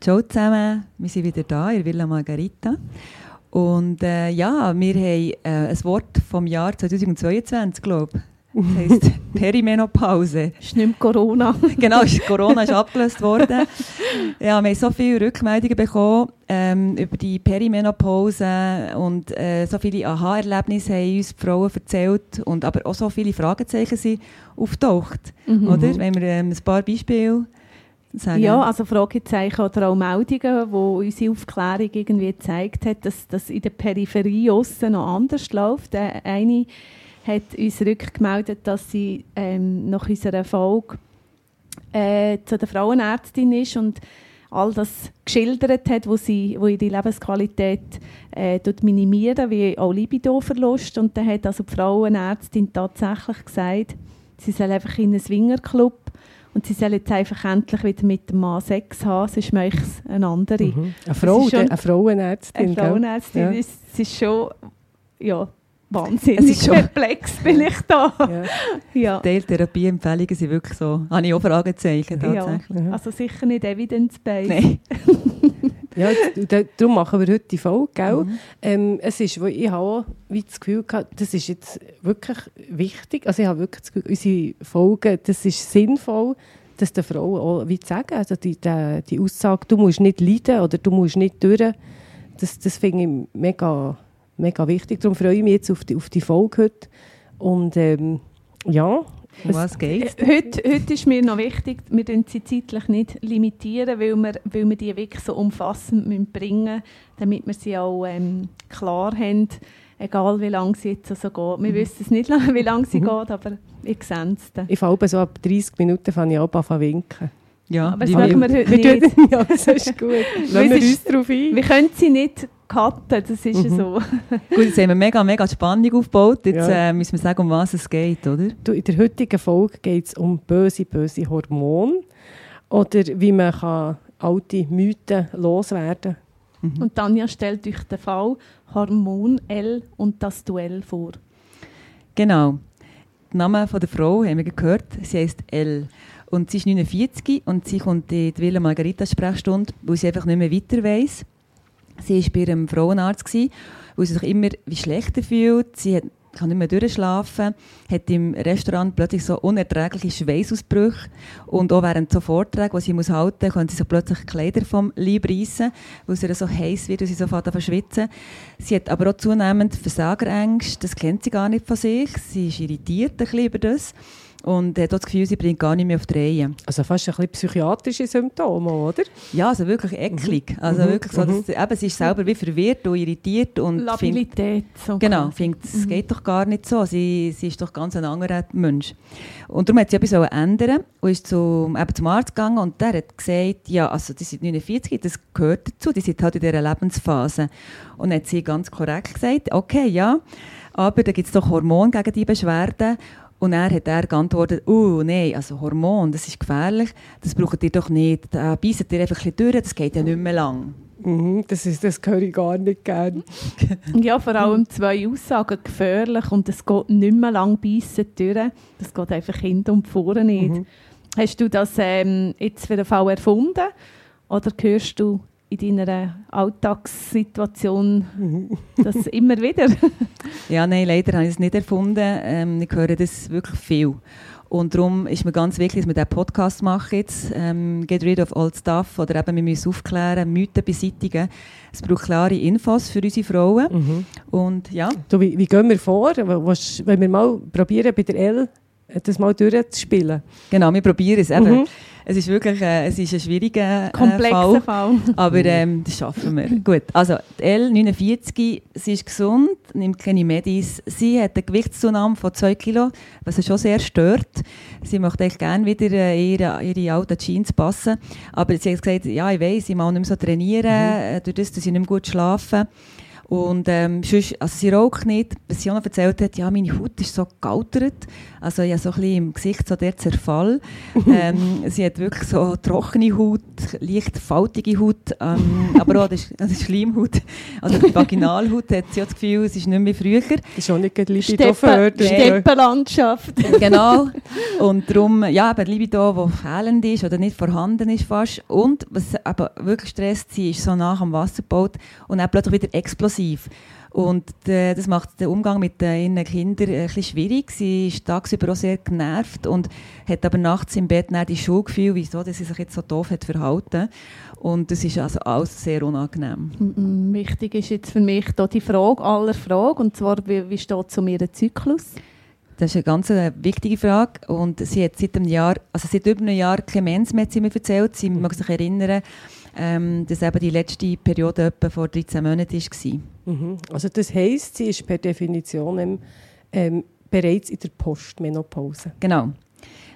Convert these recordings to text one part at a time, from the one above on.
Ciao zusammen, wir sind wieder da in Villa Margarita. Und äh, ja, wir haben äh, ein Wort vom Jahr 2022, glaube ich. Das heisst Perimenopause. Ist nicht mehr Corona. genau, ist- Corona ist abgelöst worden. Ja, wir haben so viele Rückmeldungen bekommen ähm, über die Perimenopause und äh, so viele Aha-Erlebnisse haben uns die Frauen erzählt und aber auch so viele Fragezeichen sind auftaucht, Mhm. oder? Wenn wir ähm, ein paar Beispiele sagen. Ja, also Fragezeichen oder auch Meldungen, wo unsere Aufklärung irgendwie gezeigt hat, dass das in der Peripherie aussen noch anders läuft. Eine hat uns rückgemeldet, dass sie ähm, nach unserer Folge äh, zu der Frauenärztin ist und all das geschildert hat, wo sie wo ihre Lebensqualität äh, minimieren, wie auch Libidoverlust. Und dann hat also die Frauenärztin tatsächlich gesagt, sie soll einfach in einen Swingerclub und sie soll jetzt einfach endlich wieder mit dem Mann Sex haben, sonst möchte es eine andere. Mhm. Eine, Frau, schon- eine Frauenärztin. Eine? Frauenärztin Ja. ist, es ist schon ja, wahnsinnig Es ist schon- perplex bin ich da. Ja. Ja. Teiltherapieempfehlungen sind wirklich so, habe ich auch Fragezeichen tatsächlich. Ja. Also sicher nicht evidence-based. Nein. Ja, darum machen wir heute die Folge, gell? Mhm. Ähm, es ist, ich habe auch wie das Gefühl gehabt, das ist jetzt wirklich wichtig. Also ich habe wirklich das Gefühl, unsere Folgen, das ist sinnvoll, dass der Frau auch wie zu sagen, also die, die, die Aussage, du musst nicht leiden oder du musst nicht durch, das, das finde ich mega, mega wichtig. Darum freue ich mich jetzt auf die, auf die Folge heute. Und ähm, ja, Um was geht's? Heute, heute ist mir noch wichtig, wir dürfen sie zeitlich nicht limitieren, weil wir, weil wir die wirklich so umfassend bringen müssen, damit wir sie auch ähm, klar haben, egal wie lange sie jetzt also geht. Wir wissen es nicht, wie lange sie geht, aber ich sehe es dann. ich fange so ab 30 Minuten fange ich an zu winken. Ja, Aber das machen wir- heute nicht. ja, das ist gut. Lassen wir uns ist- darauf ein. Wir können sie nicht cutten, das ist ja so. Gut, jetzt haben wir mega, mega Spannung aufgebaut. Jetzt Ja. äh, müssen wir sagen, um was es geht, oder? Du, in der heutigen Folge geht es um böse, böse Hormone oder wie man kann alte Mythen loswerden Und Tanja stellt euch den Fall Hormon L und das Duell vor. Genau. Der Name von der Frau haben wir gehört. Sie heißt Elle. Und sie ist 49 und sie kommt in die Villa Margarita Sprechstunde, weil sie einfach nicht mehr weiter weiss. Sie war bei ihrem Frauenarzt, gewesen, weil sie sich immer wie schlechter fühlt. Sie hat, kann nicht mehr durchschlafen, hat im Restaurant plötzlich so unerträgliche Schweißausbrüche. Und auch während so Vorträgen, die sie muss halten muss, können sie so plötzlich Kleider vom Leib reissen, weil es ihr so heiß wird und sie sofort anfängt zu schwitzen. Sie hat aber auch zunehmend Versagerängste, das kennt sie gar nicht von sich. Sie ist irritiert ein bisschen über das und hat das Gefühl, sie bringt gar nicht mehr auf die Reihe. Also fast ein bisschen psychiatrische Symptome, oder? Ja, also wirklich eklig. Also Mhm. wirklich so, dass, eben, sie ist selber wie verwirrt und irritiert und findet, Labilität. So genau, findet, es geht doch gar nicht so. Sie, sie ist doch ganz ein anderer Mensch. Und darum hat sie etwas ändern und ist zum, eben zum Arzt gegangen und der hat gesagt, ja, also die sind 49, das gehört dazu, die sind halt in dieser Lebensphase. Und dann hat sie ganz korrekt gesagt, okay, ja, aber da gibt es doch Hormone gegen die Beschwerden. Und er hat er geantwortet, oh nein, also Hormon, das ist gefährlich, das braucht ihr doch nicht, da beißt ihr einfach ein bisschen durch, das geht ja nicht mehr lang. Mhm, das, ist, das höre ich gar nicht gerne. Ja, vor allem zwei Aussagen gefährlich und es geht nicht mehr lang beißen durch. Das geht einfach hinten und vorne nicht. Mhm. Hast du das ähm, jetzt für den Fall erfunden oder hörst du in deiner Alltagssituation das immer wieder? Ja, nein, leider habe ich es nicht erfunden. Ähm, ich höre das wirklich viel. Und darum ist mir ganz wichtig, dass wir diesen Podcast machen jetzt. Ähm, Get rid of old stuff. Oder eben, wir müssen aufklären, Mythen beseitigen. Es braucht klare Infos für unsere Frauen. Mhm. Und ja, Du, wie, wie gehen wir vor? Was, wenn wir mal probieren bei der L das mal durchzuspielen. Genau, wir probieren es eben. Mhm. Es ist wirklich äh, es ist ein schwieriger äh, Komplexer Fall, Fall. aber ähm, das schaffen wir. Gut, also die L49, sie ist gesund, nimmt keine Medis. Sie hat eine Gewichtszunahme von 2 Kilo, was sie schon sehr stört. Sie möchte eigentlich gerne wieder äh, ihre, ihre alten Jeans passen, aber sie hat gesagt, ja, ich weiß, ich mag nicht mehr so trainieren, mhm. Äh, durch das, dass ich nicht mehr gut schlafen. Und ähm, sonst, also sie raucht nicht. Was sie auch noch erzählt hat, ja, meine Haut ist so gealtert. Also ich habe so ein bisschen im Gesicht so der Zerfall. ähm, sie hat wirklich so trockene Haut, leicht faltige Haut, ähm, aber auch das, das ist Schleimhaut. Also die Vaginalhaut hat sie auch das Gefühl, es ist nicht mehr früher. Das ist auch nicht Libido Steppen, Steppenlandschaft. genau. Und darum, ja, eben Libido, die fehlend ist oder nicht vorhanden ist fast. Und was aber wirklich stresst sie, ist so nach dem Wasserboot und dann plötzlich wieder explosiv. Und äh, das macht den Umgang mit äh, ihren Kindern ein bisschen schwierig. Sie ist tagsüber auch sehr genervt und hat aber nachts im Bett nicht die Schuldgefühl, wieso dass sie sich jetzt so doof hat verhalten. Und das ist also alles sehr unangenehm. Wichtig ist jetzt für mich da die Frage aller Fragen, und zwar, wie, wie steht es um ihren Zyklus? Das ist eine ganz äh, wichtige Frage und sie hat seit einem Jahr, also seit über einem Jahr Clemens mehr sie mir erzählt. Sie mag sich erinnern, ähm, dass eben die letzte Periode etwa vor 13 Monaten war. Mhm. Also das heisst, sie ist per Definition ähm, bereits in der Postmenopause. Genau.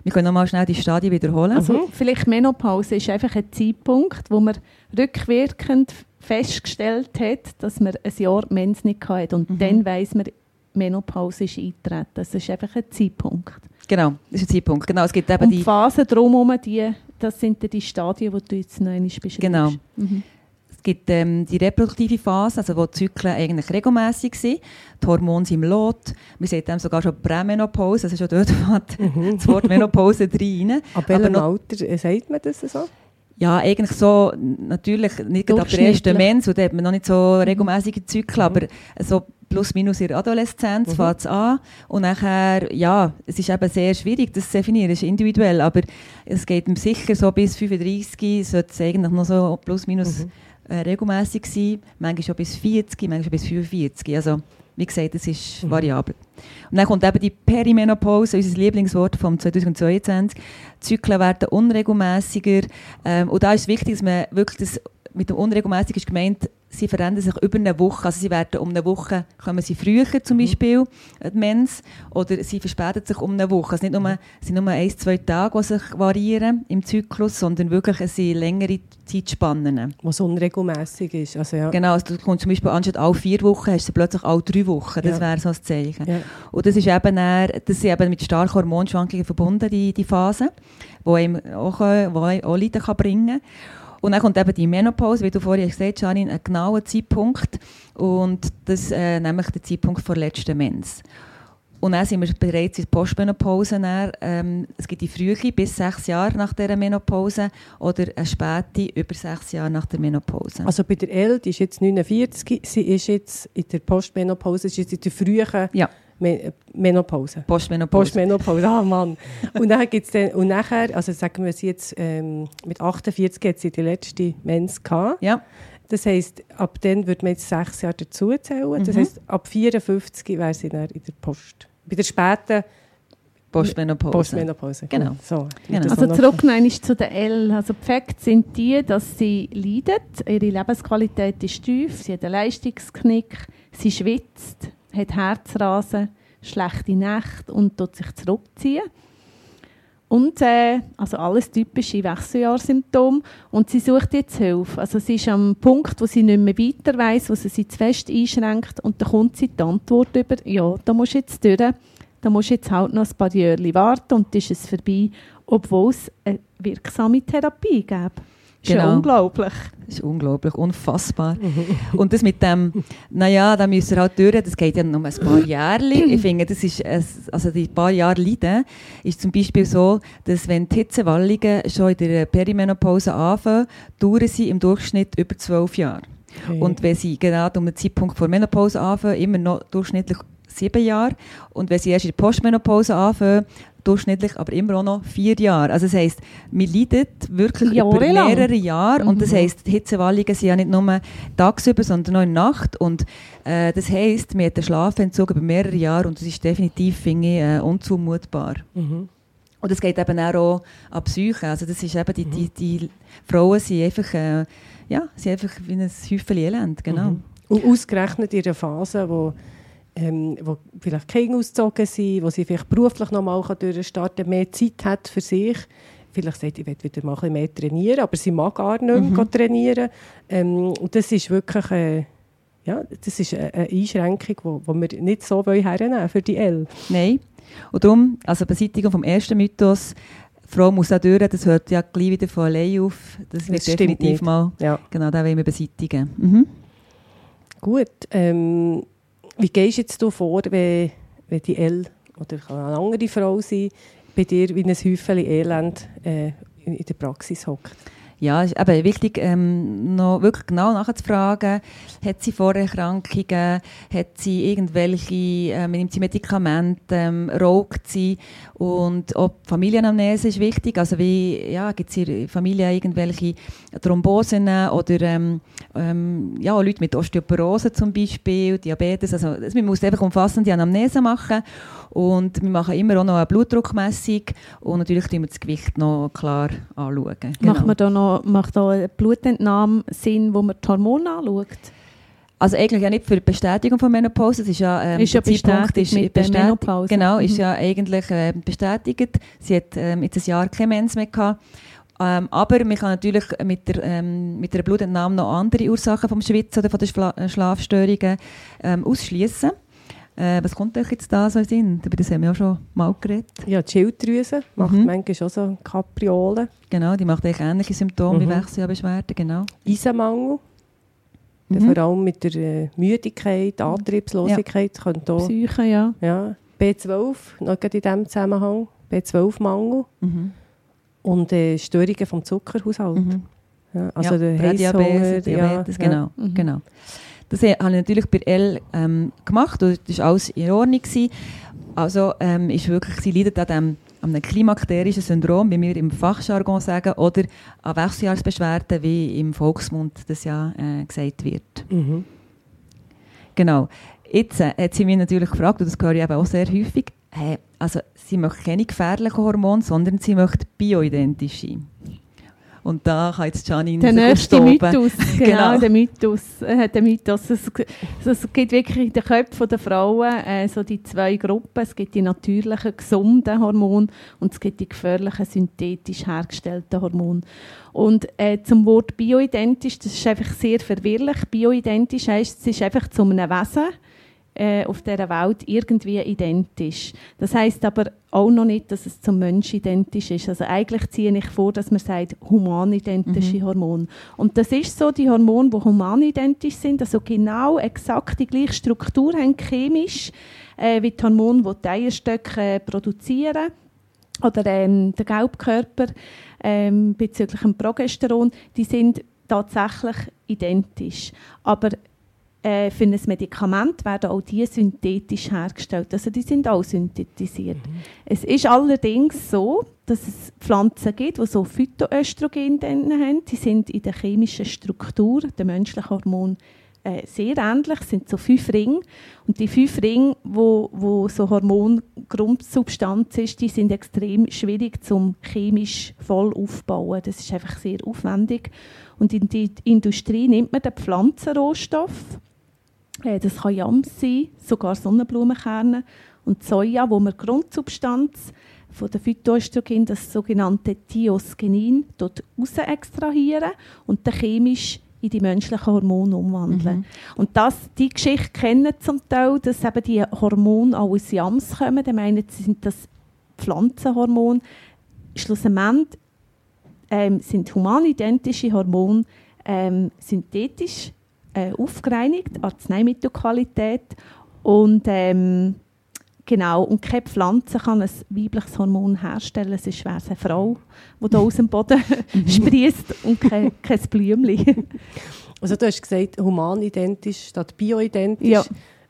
Wir können nochmal schnell die Stadien wiederholen. Also mhm. vielleicht Menopause ist einfach ein Zeitpunkt, wo man rückwirkend festgestellt hat, dass man ein Jahr Mens nicht hatte. Und mhm. dann weiss man, Menopause ist eintreten. Das ist einfach ein Zeitpunkt. Genau, das ist ein Zeitpunkt. Genau, es gibt eben Und die Phasen drumherum, die, das sind die Stadien, die du jetzt noch einmal beschreibst. Genau. Mhm. Es gibt ähm, die reproduktive Phase, also wo die Zyklen eigentlich regelmäßig sind. Die Hormone sind im Lot. Wir sehen dann sogar schon Prämenopause, also schon dort fängt mhm. das Wort Menopause rein. Ab welchem Alter äh, sagt man das so? Ja, eigentlich so, natürlich nicht ab der ersten Mens, da hat man noch nicht so regelmäßige Zyklen, mhm. aber so plus minus in der Adoleszenz mhm. fängt es an. Und nachher, ja, es ist eben sehr schwierig, das zu definieren, es ist individuell, aber es geht sicher so bis 35, sollte es eigentlich noch so plus minus mhm. äh, regelmäßig sein, manchmal schon bis 40, manchmal schon bis 45. Also, wie gesagt, es ist mhm. variabel. Und dann kommt eben die Perimenopause, unser Lieblingswort vom 2022. Die Zyklen werden unregelmäßiger. Ähm, und da ist es wichtig, dass man wirklich das mit dem unregelmäßig ist gemeint, sie verändern sich über eine Woche. Also sie werden um eine Woche, kommen sie früher zum mhm. Beispiel, mhm. die Mens, oder sie verspäten sich um eine Woche. Es, nicht nur, es sind nur ein, zwei Tage, die sich variieren im Zyklus, sondern wirklich es sind längere Zeitspannen. Was unregelmäßig ist. Also, ja. Genau, also du kommst zum Beispiel anstatt alle vier Wochen, hast du plötzlich alle drei Wochen. Das ja. wäre so ein Zeichen. Ja. Und das ist eben, dann, das sind eben mit starken Hormonschwankungen verbunden, die, die Phasen, die einem auch, die auch Leiden kann bringen kann. Und dann kommt eben die Menopause, wie du vorhin gesagt hast, Janine, ein genauer Zeitpunkt. Und das äh, nämlich der Zeitpunkt vor letzten Mens. Und dann sind wir bereits in der Postmenopause. Dann, ähm, es gibt die frühe bis sechs Jahre nach der Menopause oder eine späte über sechs Jahre nach der Menopause. Also bei der die ist jetzt 49, sie ist jetzt in der Postmenopause, sie ist jetzt in der frühen ja. Menopause. Postmenopause. Postmenopause, ah Mann. und, dann gibt's dann, und nachher, also sagen wir sie jetzt, ähm, mit 48 hat sie die letzte Mens gehabt. Ja. Das heisst, ab dann würde man jetzt sechs Jahre dazu zählen. Mhm. Das heisst, ab 54 wäre sie dann in der Post. Bei der späten Postmenopause. Postmenopause. Genau. So, genau. Also zurück zu der L. Also die Facts sind die, dass sie leidet. Ihre Lebensqualität ist tief, sie hat einen Leistungsknick, sie schwitzt, hat Herzrasen, schlechte Nächte und tut sich zurückziehen. Und äh, also alles typische Wechseljahrsymptome. Und sie sucht jetzt Hilfe. Also sie ist am Punkt, wo sie nicht mehr weiter weiss, wo sie sich zu fest einschränkt. Und dann kommt sie die Antwort über, ja, da musst du jetzt durch. Da musst du jetzt halt noch ein paar Jahre warten und dann ist es vorbei, obwohl es eine wirksame Therapie gäbe. Das ist genau. unglaublich. Das ist unglaublich, unfassbar. und das mit dem, naja, da müssen wir halt durch, das geht ja noch ein paar Jahre. Ich finde, das ist, also die paar Jahre Leiden ist zum Beispiel so, dass wenn die Hitzewallungen schon in der Perimenopause anfangen, dauern sie im Durchschnitt über zwölf Jahre. Okay. Und wenn sie gerade um den Zeitpunkt vor Menopause anfangen, immer noch durchschnittlich sieben Jahre. Und wenn sie erst in der Postmenopause anfangen, durchschnittlich, aber immer auch noch vier Jahre. Also das heisst, wir leiden wirklich über Jahrelang. mehrere Jahre und das Mhm. heisst, Hitzewallungen sind ja nicht nur tagsüber, sondern auch in der Nacht und äh, das heisst, wir haben den Schlafentzug über mehrere Jahre und das ist definitiv, finde ich, äh, unzumutbar. Mhm. Und es geht eben auch an die Psyche. Also das ist eben, die, die, die Frauen sind einfach, äh, ja, sind einfach wie ein Häufchen Elend, genau. Mhm. Und ausgerechnet in einer Phase, wo, ähm, wo vielleicht Kinder ausgezogen sind, wo sie vielleicht beruflich noch mal durchstarten kann, mehr Zeit hat für sich. Vielleicht sagt, ich will wieder mal ein bisschen mehr trainieren, aber sie mag gar nicht mehr Mhm. trainieren. Ähm, und das ist wirklich äh, ja, das ist eine, Einschränkung, die wir nicht so hernehmen für die L. Nein. Und darum, also Beseitigung vom ersten Mythos, Frau muss auch durch, das hört ja gleich wieder von allein auf. Das wird Das definitiv nicht. mal, Ja. genau, den wollen wir beseitigen. Mhm. Gut, ähm, wie gehst jetzt du vor, wenn, wenn die L oder kann eine andere Frau sein, bei dir wie ein Häufchen Elend äh, in in der Praxis hockt? Ja, es ist eben wichtig, ähm, noch wirklich genau nachzufragen, hat sie Vorerkrankungen, hat sie irgendwelche, ähm, nimmt sie Medikamente, ähm, raucht sie? Und die Familienamnese ist wichtig, also wie, ja, gibt es in der Familie irgendwelche Thrombosen oder ähm, ähm, ja, Leute mit Osteoporose zum Beispiel, Diabetes, also man muss einfach umfassende Anamnese machen. Und wir machen immer auch noch eine Blutdruckmessung. Und natürlich tun wir das Gewicht noch klar anschauen. Genau. Macht, man da noch, macht da eine Blutentnahme Sinn, wo man die Hormone anschaut? Also eigentlich ja nicht für die Bestätigung von Menopause, das ist ja, ähm, Ist ja der Zeitpunkt bestätigt mit der bestätigt- Menopause. Genau, ist Mhm. ja eigentlich äh, bestätigt. Sie hat ähm, jetzt ein Jahr keine Mens mehr gehabt. Ähm, aber man kann natürlich mit der, ähm, mit der Blutentnahme noch andere Ursachen vom Schwitzen oder von den Schla Schlafstörungen ähm, ausschließen. Äh, was kommt euch jetzt da so in Sinn? Über das haben wir ja schon mal geredet. Ja, die Schilddrüse macht Mhm. manchmal auch so Kapriolen. Genau, die macht eigentlich ähnliche Symptome wie Mhm. Wechselbeschwerden, genau. Eisenmangel, Mhm. vor allem mit der äh, Müdigkeit, Antriebslosigkeit, könnte auch, Psyche, ja. ja, B12, noch in diesem Zusammenhang, B12-Mangel Mhm. und äh, Störungen vom Zuckerhaushalt. Mhm. Ja, also ja, der Heißhunger, Diabetes, ja, genau. Mhm. genau. Das habe ich natürlich bei L ähm, gemacht und das war alles in Ordnung. Gewesen. Also ähm, ist wirklich, sie leidet an, dem, an einem klimakterischen Syndrom, wie wir im Fachjargon sagen, oder an Wechseljahrsbeschwerden, wie im Volksmund das ja äh, gesagt wird. Mhm. Genau. Jetzt äh, hat sie mich natürlich gefragt, und das höre ich eben auch sehr häufig, äh, also sie möchte keine gefährlichen Hormone, sondern sie möchte bioidentisch sein. Und da kann jetzt Janine Der nächste. Mythos, genau, Genau. der Mythos. Äh, der Mythos. Es, es gibt wirklich in den Köpfen der Frauen äh, so die zwei Gruppen. Es gibt die natürlichen, gesunden Hormone und es gibt die gefährlichen, synthetisch hergestellten Hormone. Und äh, zum Wort bioidentisch, das ist einfach sehr verwirrlich. Bioidentisch heisst, es ist einfach zu einem Wesen äh, auf dieser Welt irgendwie identisch. Das heißt aber auch noch nicht, dass es zum Mensch identisch ist. Also eigentlich ziehe ich vor, dass man sagt, humanidentische Mhm. Hormone. Und das ist so, die Hormone, die humanidentisch sind, also genau exakt die gleiche Struktur haben chemisch, äh, wie die Hormone, die die Eierstöcke äh, produzieren oder ähm, der Gelbkörper ähm, bezüglich dem Progesteron, die sind tatsächlich identisch. Aber äh, für ein Medikament werden auch die synthetisch hergestellt. Also die sind auch synthetisiert. Es ist allerdings so, dass es Pflanzen gibt, die so Phytoöstrogen drin haben. Die sind in der chemischen Struktur der menschlichen Hormone äh, sehr ähnlich, Es sind so fünf Ringe. Und die fünf Ringe, wo, wo so Hormongrundsubstanz ist, die sind extrem schwierig zum chemisch voll aufbauen. Das ist einfach sehr aufwendig. Und in der Industrie nimmt man den Pflanzenrohstoff. Äh, das kann Yams sein, sogar Sonnenblumenkerne. Und Soja, wo man die Grundsubstanz von der Phytoöstrogen, das sogenannte Thiosgenin, dort raus extrahieren und dann chemisch in die menschlichen Hormone umwandeln. Mhm. Und das, die Geschichte kennen zum Teil, dass eben die Hormone auch aus Jams kommen. Die meinen, sie sind das Pflanzenhormon. Schlussendlich ähm, sind humanidentische Hormone ähm, synthetisch äh, aufgereinigt, Arzneimittelqualität und ähm, genau und keine Pflanze kann ein weibliches Hormon herstellen. Es ist schwer eine Frau, die da aus dem Boden sprießt und kein, kein Blümchen. Also du hast gesagt, humanidentisch statt bioidentisch. Ja.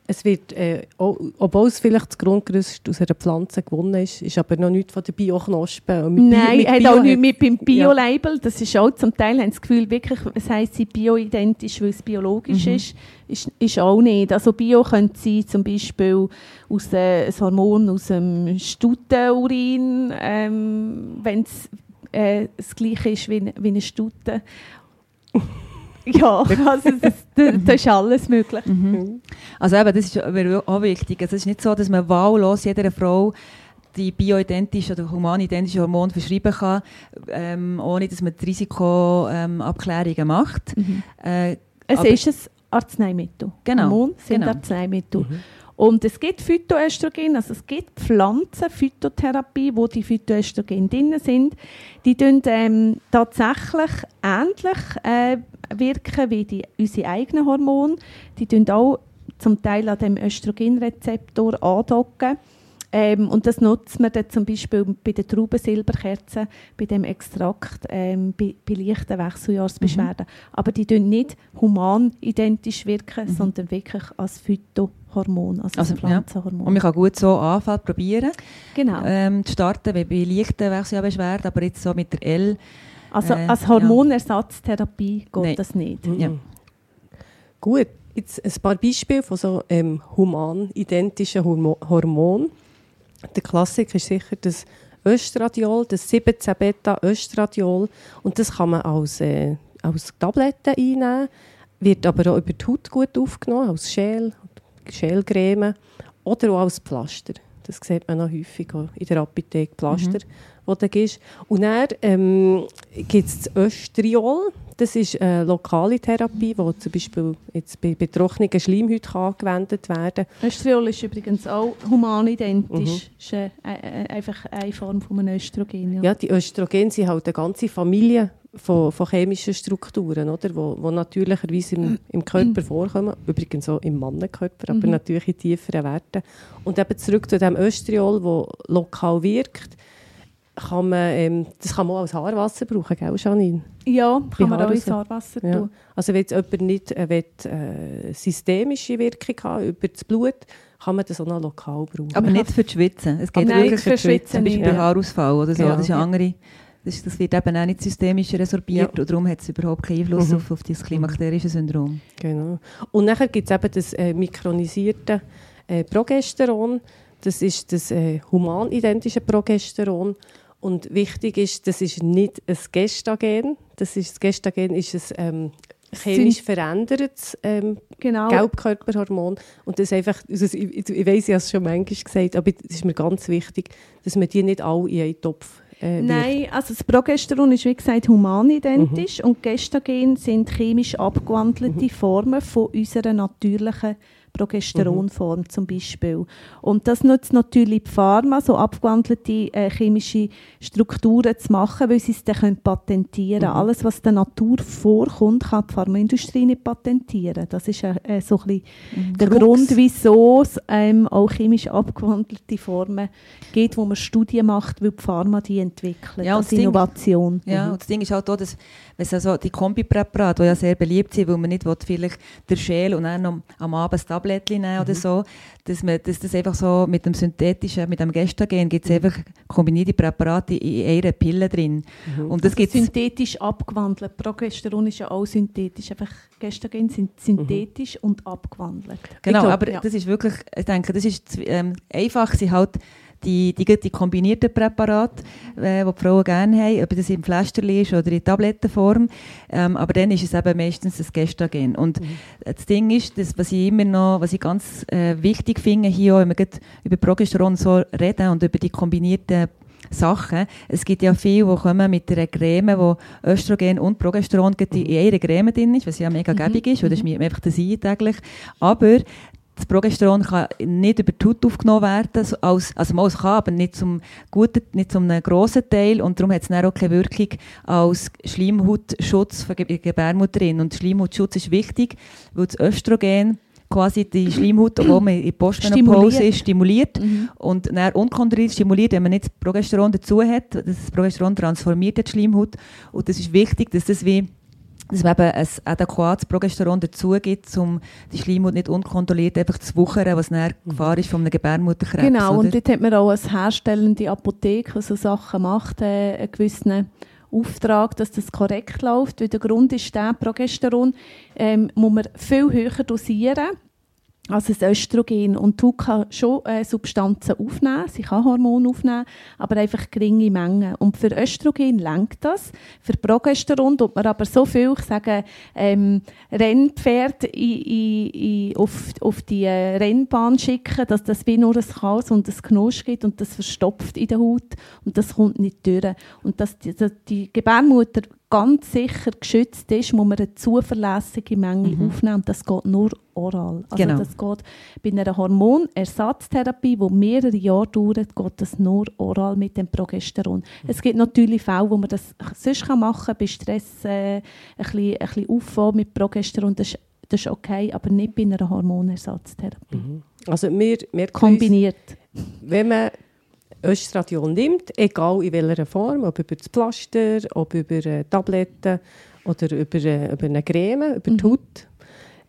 Es wird, äh, obwohl es vielleicht das Grundgerüst aus einer Pflanze gewonnen ist, ist aber noch nichts von der Bio-Knospen. Nein, Bio, hat auch nichts mit beim Bio-Label. Das ist auch zum Teil, haben das Gefühl, wirklich, es heisst sie bioidentisch, weil es biologisch mhm. ist. ist. Ist auch nicht. Also Bio könnte sein, zum Beispiel aus äh, ein Hormon aus dem Stuttenurin, ähm, wenn es äh, das gleiche ist wie, wie eine Stute. Ja, also das, das, das, ist alles möglich. Mhm. Also eben, das ist auch wichtig. Also es ist nicht so, dass man wahllos jeder Frau die bioidentische oder humanidentische Hormone verschreiben kann, ähm, ohne dass man die Risikoabklärungen ähm, macht. Mhm. Äh, es ist ein Arzneimittel. Genau. Hormone sind genau. Arzneimittel. Mhm. Und es gibt Phytoöstrogen, also es gibt Pflanzen, Phytotherapie, wo die Phytoöstrogen drin sind. Die tun ähm, tatsächlich ähnlich äh, wirken wie die, unsere eigenen Hormone. Die tun auch zum Teil an dem Östrogenrezeptor andocken. Ähm, und das nutzt man dann zum Beispiel bei den Traubensilberkerzen, bei dem Extrakt, ähm, bei, bei leichten Wechseljahrsbeschwerden. Mhm. Aber die tun nicht human identisch wirken, mhm. sondern wirklich als Phytohormon, also, also Pflanzenhormon. Ja. Und man kann gut so anfangen, probieren, genau. ähm, zu starten, wie bei leichten Wechseljahrsbeschwerden, aber jetzt so mit der L. Also äh, als Hormonersatztherapie geht Nein. das nicht. Mhm. Ja. Gut, jetzt ein paar Beispiele von so ähm, human-identischen Hormonen. Der Klassiker ist sicher das Östradiol, das 17-Beta-Östradiol. Und das kann man als, äh, als Tabletten einnehmen, wird aber auch über die Haut gut aufgenommen, als Schäl, Schälcreme oder auch als Pflaster. Das sieht man noch häufig in der Apotheke, Pflaster, mhm. die da ist. Und dann ähm, gibt es das Östriol. Das ist eine lokale Therapie, die zum Beispiel jetzt bei betroffenen Schleimhäuten angewendet werden kann. Östriol ist übrigens auch humanidentisch. Mhm. ist äh, äh, einfach eine Form von einem Östrogen. Ja. ja, die Östrogen sind halt eine ganze Familie von, von chemischen Strukturen, oder, wo, wo natürlicherweise im, im Körper vorkommen, übrigens auch im Mannenkörper, aber mhm. natürlich in tieferen Werten. Und eben zurück zu dem Östriol, das lokal wirkt, kann man, ähm, das kann man auch als Haarwasser brauchen, gell, Janine? Ja, kann man auch als Haarwasser tun. Ja. Also wenn jetzt jemand nicht äh, will, äh, systemische Wirkung haben über das Blut, kann man das auch noch lokal brauchen. Aber nicht für das Schwitzen. Es geht Nein, wirklich für das Schwitzen. Zum Beispiel bei Haarausfall oder so. Ja. Das ist ja andere das, das, wird eben auch nicht systemisch resorbiert ja. und darum hat es überhaupt keinen Einfluss mhm. auf, auf das klimakterische Syndrom. Genau. Und nachher gibt es eben das äh, mikronisierte äh, Progesteron. Das ist das äh, humanidentische Progesteron. Und wichtig ist, das ist nicht ein Gestagen. Das, ist, das Gestagen ist ein ähm, chemisch verändertes ähm, genau. Gelbkörperhormon. Und das einfach, also ich, ich weiss, ich habe es schon manchmal gesagt, aber es ist mir ganz wichtig, dass man die nicht alle in einen Topf äh, Nein, also das Progesteron ist wie gesagt humanidentisch mhm. und Gestagen sind chemisch abgewandelte mhm. Formen von unserer natürlichen Progesteronform mhm. zum Beispiel. Und das nutzt natürlich die Pharma, so abgewandelte äh, chemische Strukturen zu machen, weil sie es dann können patentieren können. Mhm. Alles, was der Natur vorkommt, kann die Pharmaindustrie nicht patentieren. Das ist äh, äh so ein bisschen mhm. der Krux. Grund, wieso es ähm, auch chemisch abgewandelte Formen gibt, wo man Studien macht, weil die Pharma die entwickelt, ja, als Innovation. Ding, ja, mhm. und das Ding ist auch, dass wenn also die Kombipräparate, die ja sehr beliebt sind, weil man nicht will, vielleicht der Schäl und dann noch am Abend das Tablettchen nehmen mhm. oder so, dass, man, dass das einfach so mit dem synthetischen, mit dem Gestagen gibt es mhm. einfach kombinierte Präparate in einer Pille drin. Mhm. Und das also synthetisch abgewandelt. Progesteron ist ja auch synthetisch. Einfach Gestagen sind synthetisch mhm. und abgewandelt. Genau, glaub, aber ja. das ist wirklich, ich denke, das ist ähm, einfach, sie halt die, die, die kombinierten Präparate, äh, die die Frauen gerne haben, ob das im Fläschchen ist oder in Tablettenform. Ähm, aber dann ist es eben meistens das Gestagen. Und mhm. das Ding ist, das, was ich immer noch, was ich ganz äh, wichtig finde, hier auch, wenn wir über Progesteron so reden und über die kombinierten Sachen. Es gibt ja viele, die kommen mit einer Creme, wo Östrogen und Progesteron in einer Creme drin ist, was ja mega mhm. gäbig ist, weil das schmiert man einfach das ein täglich. Aber das Progesteron kann nicht über die Haut aufgenommen werden, als, also mal es kann, aber nicht zum guten, nicht zum grossen Teil und darum hat es auch keine Wirkung als Schleimhautschutz für die Gebärmutterin. Und Schleimhautschutz ist wichtig, weil das Östrogen quasi die Schleimhaut, die man in Postmenopause ist, stimuliert mhm. und dann unkontrolliert stimuliert, wenn man nicht das Progesteron dazu hat. Das Progesteron transformiert die Schleimhaut und das ist wichtig, dass das wie dass es eben ein adäquates Progesteron dazu gibt, um die Schleimhaut nicht unkontrolliert einfach zu wuchern, was eine Gefahr ist von einem Gebärmutterkrebs. Genau, oder? und dort hat man auch als herstellende Apotheke, die so Sachen macht, äh, einen gewissen Auftrag, dass das korrekt läuft. Weil der Grund ist der, Progesteron ähm, muss man viel höher dosieren als das Östrogen. Und Haut kann schon äh, Substanzen aufnehmen, sie kann Hormone aufnehmen, aber einfach geringe Mengen. Und für Östrogen lenkt das. Für Progesteron tut man aber so viel, ich sage, ähm, Rennpferd in, in, in, auf, auf die äh, Rennbahn schicken, dass das wie nur ein Chaos und ein Knusch gibt und das verstopft in der Haut und das kommt nicht durch. Und dass die, die Gebärmutter ganz sicher geschützt ist, muss man eine zuverlässige Menge Mhm. aufnehmen. Das geht nur oral. Also Genau. das geht bei einer Hormonersatztherapie, die mehrere Jahre dauert, geht das nur oral mit dem Progesteron. Es gibt natürlich Fälle, wo man das sonst machen kann, bei Stress äh, ein, bisschen, ein bisschen auffahren mit Progesteron. Das ist, das ist okay, aber nicht bei einer Hormonersatztherapie. Also wir, wir Kombiniert. wenn man Östradiol nimmt, egal in welcher Form, ob über das Pflaster, ob über äh, Tabletten oder über, äh, über eine Creme, über die Mhm. Haut,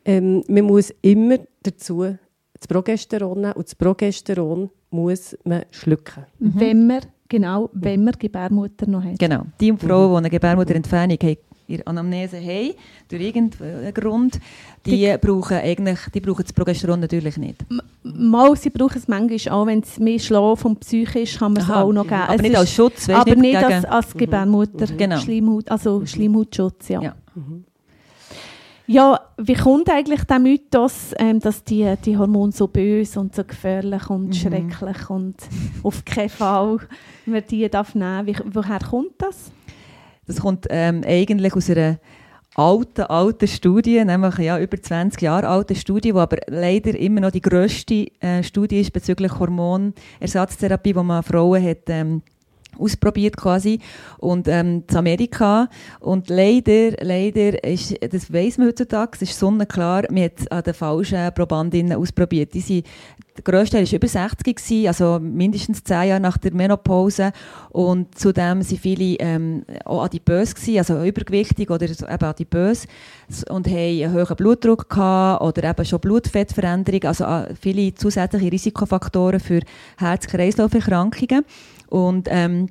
ähm, man muss immer dazu das Progesteron nehmen und das Progesteron muss man schlucken. Wenn man, genau, wenn man Gebärmutter noch hat. Genau. Die Frauen, die eine Gebärmutterentfernung haben, ihre Anamnese haben, durch irgendeinen Grund, die, brauchen eigentlich, die brauchen das Progesteron natürlich nicht. Mal, sie brauchen es manchmal auch, wenn es mehr Schlaf und Psyche ist, kann man es auch noch geben. Aber Es nicht ist- als Schutz, weißt, aber nicht gegen, als, als Gebärmutter, Genau. Schleimhaut, also Schleimhautschutz, ja. Ja. Ja, wie kommt eigentlich der Mythos, ähm, dass die, die Hormone so böse und so gefährlich und Mhm. schrecklich und auf keinen Fall man die darf nehmen? Wie, woher kommt das? Das kommt ähm, eigentlich aus einer alten, alten Studie, nämlich ja, über 20 Jahre alte Studie, die aber leider immer noch die grösste äh, Studie ist bezüglich Hormonersatztherapie, wo man Frauen hat ähm, ausprobiert quasi. Und ähm, in Amerika. Und leider leider ist das weiß man heutzutage es ist sonnenklar. Man hat an den falschen Probandinnen ausprobiert. Die sind der grösste war über 60 gewesen, also mindestens 10 Jahre nach der Menopause. Und zudem sind viele ähm, auch adipös gewesen, also übergewichtig oder eben adipös. Und haben einen hohen Blutdruck gehabt oder eben schon Blutfettveränderung, also äh, viele zusätzliche Risikofaktoren für Herz-Kreislauf-Erkrankungen und ähm,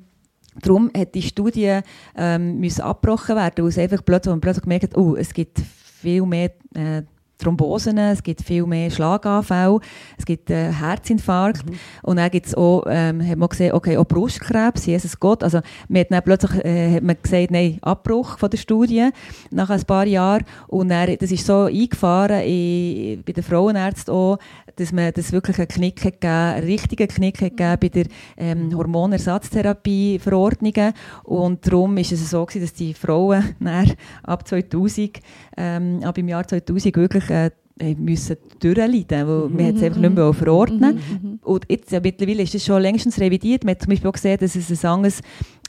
Darum hat die Studie ähm, müssen abgebrochen werden, weil es einfach plötzlich, man plötzlich gemerkt hat, oh, es gibt viel mehr äh, Thrombosen, es gibt viel mehr Schlaganfälle, es gibt äh, Herzinfarkt. Und dann gibt es auch, ähm, hat man gesehen, okay, auch Brustkrebs, Jesus Gott, also man hat dann plötzlich äh, hat man gesagt, nein, Abbruch von der Studie nach ein paar Jahren. Und dann, das ist so eingefahren in, bei den Frauenärzten auch, dass man das wirklich einen Knick hat gegeben, einen richtigen Knick hat gegeben bei der ähm, Hormonersatztherapie-Verordnungen. Und darum ist es so gewesen, dass die Frauen ab 2000, ähm, ab im Jahr 2000 wirklich äh, müssen durchleiden, weil man hat es einfach nicht mehr verordnen. Und jetzt, ja, mittlerweile ist das schon längstens revidiert. Man hat zum Beispiel auch gesehen, dass es ein anderes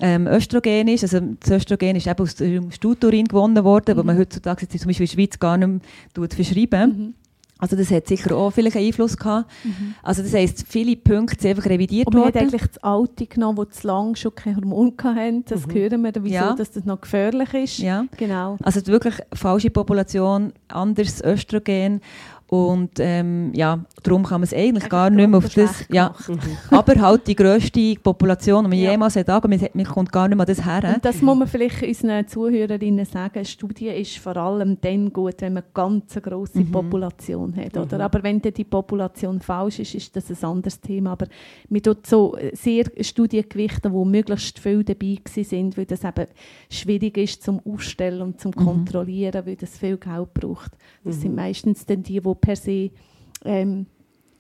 ähm, Östrogen ist. Also das Östrogen ist eben aus dem Stuturin gewonnen worden, wo man heutzutage zum Beispiel in der Schweiz gar nicht mehr verschreiben Also das hat sicher auch vielleicht einen Einfluss gehabt. Also das heisst, viele Punkte sind einfach revidiert Und man hat worden. eigentlich das Alte genommen, das zu lange schon kein Hormon hatten. Das hören wir, wieso Ja. dass das noch gefährlich ist. Ja. Genau. Also wirklich falsche Population, anderes Östrogen und ähm, ja, darum kann man es eigentlich gar nicht mehr auf das, ja, aber halt die grösste Population, die man Ja. jemals hat, angegeben, man, man kommt gar nicht mehr das her. Und das muss man vielleicht unseren Zuhörerinnen sagen. Eine Studie ist vor allem dann gut, wenn man eine ganz grosse Mhm. Population hat. Oder? Aber wenn dann die Population falsch ist, ist das ein anderes Thema. Aber man tut so sehr Studien gewichten, wo möglichst viele dabei sind, weil das eben schwierig ist zum Ausstellen und zum Kontrollieren, weil das viel Geld braucht. Das sind meistens dann die, die per se ähm,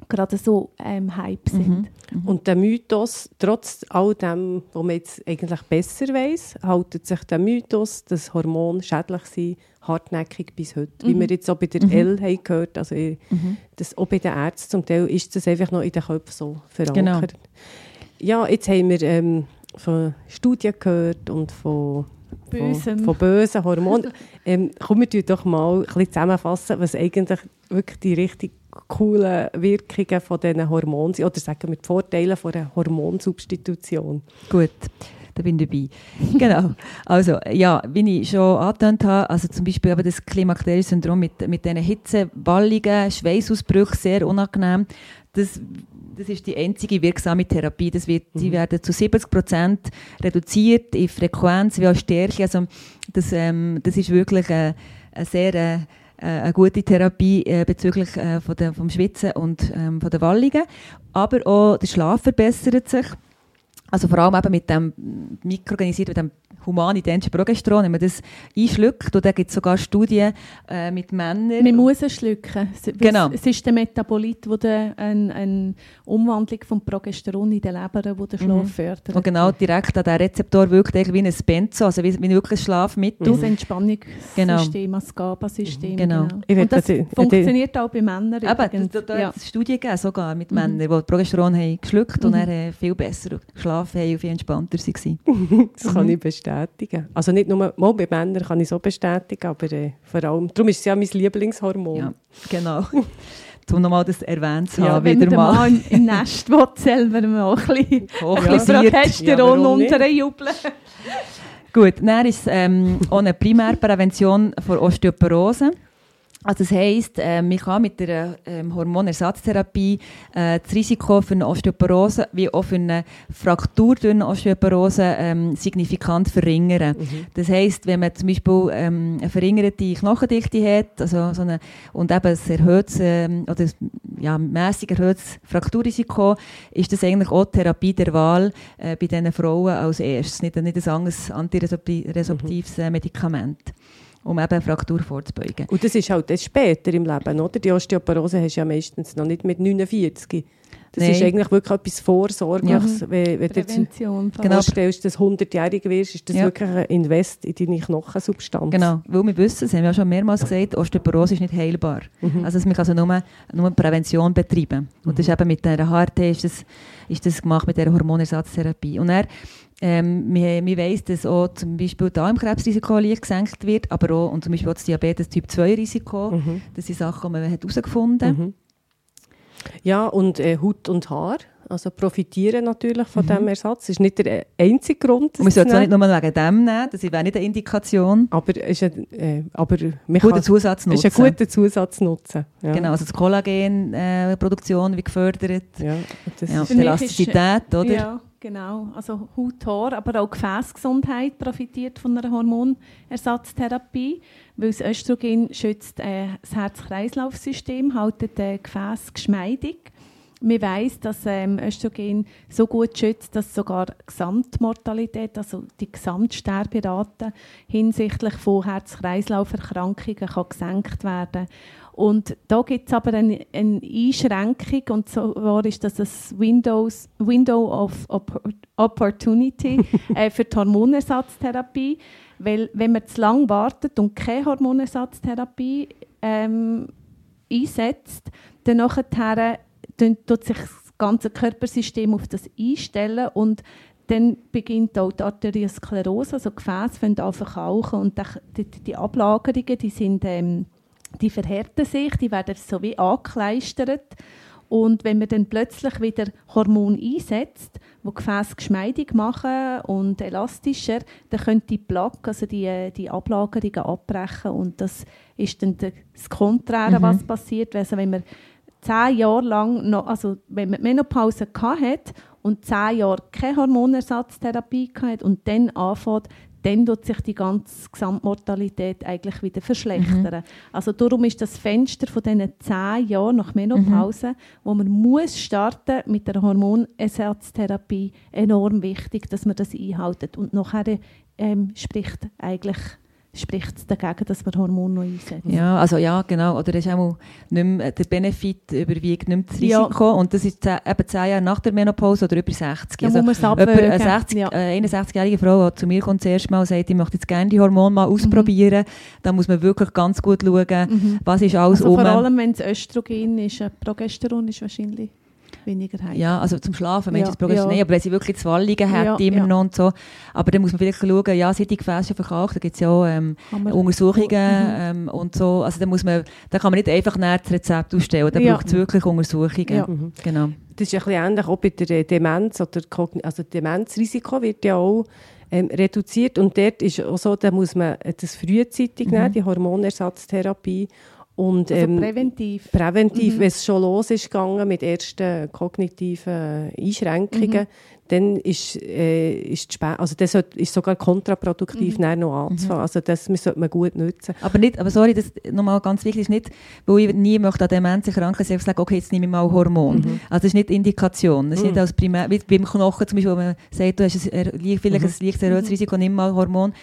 gerade so ähm, Hype sind. Und der Mythos, trotz all dem, was man jetzt eigentlich besser weiß, haltet sich der Mythos, dass Hormone schädlich sind, hartnäckig bis heute. Wie wir jetzt auch bei der L haben gehört, also eh, das, auch bei den Ärzten zum Teil ist das einfach noch in den Köpfen so verankert. Ja, jetzt haben wir ähm, von Studien gehört und von Bösem. Von, von bösen Hormonen. ähm, komm, wir doch mal ein bisschen zusammenfassen, was eigentlich wirklich die richtig coolen Wirkungen von diesen Hormonen sind. Oder sagen wir die Vorteile von einer Hormonsubstitution. Gut. Da bin ich dabei. genau. Also, ja, wie ich schon angetönt habe, also zum Beispiel eben das Klimakterium-Syndrom mit, mit diesen Hitzewallungen, Schweißausbrüchen, sehr unangenehm, das, das ist die einzige wirksame Therapie. Das wird, mhm. Die werden zu 70 Prozent reduziert in Frequenz wie auch Stärke. Also das, ähm, das ist wirklich eine, eine sehr... Äh, eine gute Therapie äh, bezüglich äh, von der, vom Schwitzen und ähm, von der Wallungen. Aber auch der Schlaf verbessert sich. Also vor allem eben mit dem mikroorganisierten, mit dem human-identischen Progesteron, wenn man das einschluckt, und da gibt es sogar Studien äh, mit Männern. Man muss es schlucken. Genau. Es ist der Metabolit, der eine, eine Umwandlung vom Progesteron in der Leber, wo den Schlaf mhm. fördert. Und genau direkt an diesen Rezeptor wirkt wie ein Benzo, also wie, wie wirklich ein Schlafmittel. Das Entspannungssystem, genau. das GABA-System. Genau. genau. Und das funktioniert auch bei Männern. Eben, da, da ja. Studien gegeben, sogar mit mhm. Männern, die Progesteron haben geschluckt mhm. und dann äh, viel besser geschlafen haben und viel entspannter waren. das kann mhm. ich bestätigen. Also nicht nur mal bei Männern kann ich so bestätigen, aber äh, vor allem, darum ist es ja mein Lieblingshormon. Ja, genau. um nochmal das erwähnt zu ja, haben. Wenn wieder mal im, Nest will, selber mal ein bisschen, ein bisschen Progesteron ja, unterjubeln. Gut, dann ist es ähm, auch eine Primärprävention vor Osteoporose. Also das heisst, äh, man kann mit der ähm, Hormonersatztherapie äh, das Risiko für eine Osteoporose wie auch für eine Fraktur durch eine Osteoporose ähm, signifikant verringern. Mhm. Das heisst, wenn man zum Beispiel ähm, eine verringerte Knochendichte hat also so eine, und eben ein erhöhtes ähm, oder ja, mässig erhöhtes Frakturrisiko, ist das eigentlich auch die Therapie der Wahl äh, bei diesen Frauen als erstes, nicht, nicht ein anderes antiresorptives mhm. Medikament um eben eine Fraktur vorzubeugen. Und das ist halt das später im Leben, oder? Die Osteoporose hast du ja meistens noch nicht mit 49. Das Nein. ist eigentlich wirklich etwas Vorsorgliches. Ja. Wenn, wenn Prävention. du dir genau. vorstellst, dass du 100-jährig wirst, ist das ja. wirklich ein Invest in deine Knochensubstanz. Genau, weil wir wissen, das haben wir ja schon mehrmals gesagt, Osteoporose ist nicht heilbar. Mhm. Also man kann also nur, nur Prävention betreiben. Und mhm. das ist eben mit der HRT ist das, ist das gemacht mit der Hormonersatztherapie. Und er ähm, man, man weiss, dass auch zum Beispiel da im Krebsrisiko leicht gesenkt wird, aber auch und zum Beispiel auch das Diabetes Typ 2 Risiko. Mhm. Das sind Sachen, die man herausgefunden hat. Mhm. Ja, und äh, Haut und Haar. Also profitieren natürlich von mhm. diesem Ersatz. Das ist nicht der einzige Grund. Man sollte es nicht nur wegen dem nehmen, das wäre nicht eine Indikation. Aber, ist ein, äh, aber man guter Zusatznutzen. ist ein guter Zusatznutzen. Ja. Genau, also die Kollagenproduktion äh, wird gefördert. Ja, das ja, die Elastizität, oder? Ja. Genau, also Haut, Haar, aber auch Gefäßgesundheit profitiert von einer Hormonersatztherapie, weil das Östrogen schützt äh, das Herz-Kreislauf-System, hält äh, Gefäß geschmeidig. Man weiß, dass ähm, Östrogen so gut schützt, dass sogar die Gesamtmortalität, also die Gesamtsterberate hinsichtlich von Herz-Kreislauf-Erkrankungen gesenkt werden und da gibt es aber eine, eine, Einschränkung, und zwar ist das das Windows, Window of Opportunity äh, für die Hormonersatztherapie. Weil wenn man zu lange wartet und keine Hormonersatztherapie ähm, einsetzt, dann nachher tut sich das ganze Körpersystem auf das einstellen und dann beginnt auch die Arteriosklerose, also Gefäße fangen an verkaufen und die, die Ablagerungen, die sind ähm, die verhärten sich, die werden so wie angekleistert. Und wenn man dann plötzlich wieder Hormon einsetzt, wo Gefäße geschmeidig machen und elastischer, dann können die Plaque, also die, die Ablagerungen abbrechen und das ist dann das Konträre, mhm. was passiert. Also wenn man zehn Jahre lang, noch, also wenn man Menopause hat und zehn Jahre keine Hormonersatztherapie hat und dann anfängt, dann tut sich die ganze Gesamtmortalität eigentlich wieder verschlechtern. Mhm. Also darum ist das Fenster von diesen zehn Jahren nach Menopause, mhm. wo man muss starten mit der Hormonersatztherapie, enorm wichtig, dass man das einhält. Und nachher ähm, spricht eigentlich spricht es dagegen, dass man Hormone noch einsetzt. Ja, also ja, genau. Oder ist auch nicht mehr, der Benefit überwiegt nicht das Risiko. Ja. Und das ist eben zehn Jahre nach der Menopause oder über 60. Da also, muss eine, 60, ja. äh, 61-jährige Frau, die zu mir kommt zuerst mal und sagt, ich möchte jetzt gerne die Hormone mal ausprobieren, mhm. da muss man wirklich ganz gut schauen, mhm. was ist alles also um. Vor allem, wenn es Östrogen ist, äh, Progesteron ist wahrscheinlich weniger heikel. Ja, also zum Schlafen, Mensch, Ja, das Progesteron, ja. aber wenn sie wirklich Zwallungen hat, Ja, immer ja. noch und so. Aber dann muss man vielleicht schauen, ja, sind die Gefäße schon verkalkt, da gibt es ja auch ähm, Kann man- Untersuchungen Mhm. ähm, und so. Also da muss man, da kann man nicht einfach näher das Rezept ausstellen, da Ja. braucht es wirklich Untersuchungen. Ja. Mhm. Genau. Das ist ein bisschen ähnlich auch bei der äh, Demenz. Oder Kogn- also Demenzrisiko wird ja auch ähm, reduziert. Und dort ist auch so, da muss man äh, das frühzeitig nehmen, die Hormonersatztherapie. Und Also ähm, präventiv. präventiv, Mhm. wenn es schon los ist gegangen mit ersten kognitiven Einschränkungen, dann ist, äh, ist, die Spä- also das ist sogar kontraproduktiv, mhm. noch anzufangen. Also das sollte man gut nutzen. Aber, nicht, aber sorry, das nochmal ganz wichtig ist nicht, weil ich nie möchte an Demenz erkranken, ich sage, okay, jetzt nehme ich mal Hormon. Mhm. Also das ist nicht Indikation. Das ist nicht als primär, wie beim Knochen zum Beispiel, wo man sagt, du hast ein, vielleicht Mhm. ein leicht erhöhtes Risiko, nimm mal Hormon.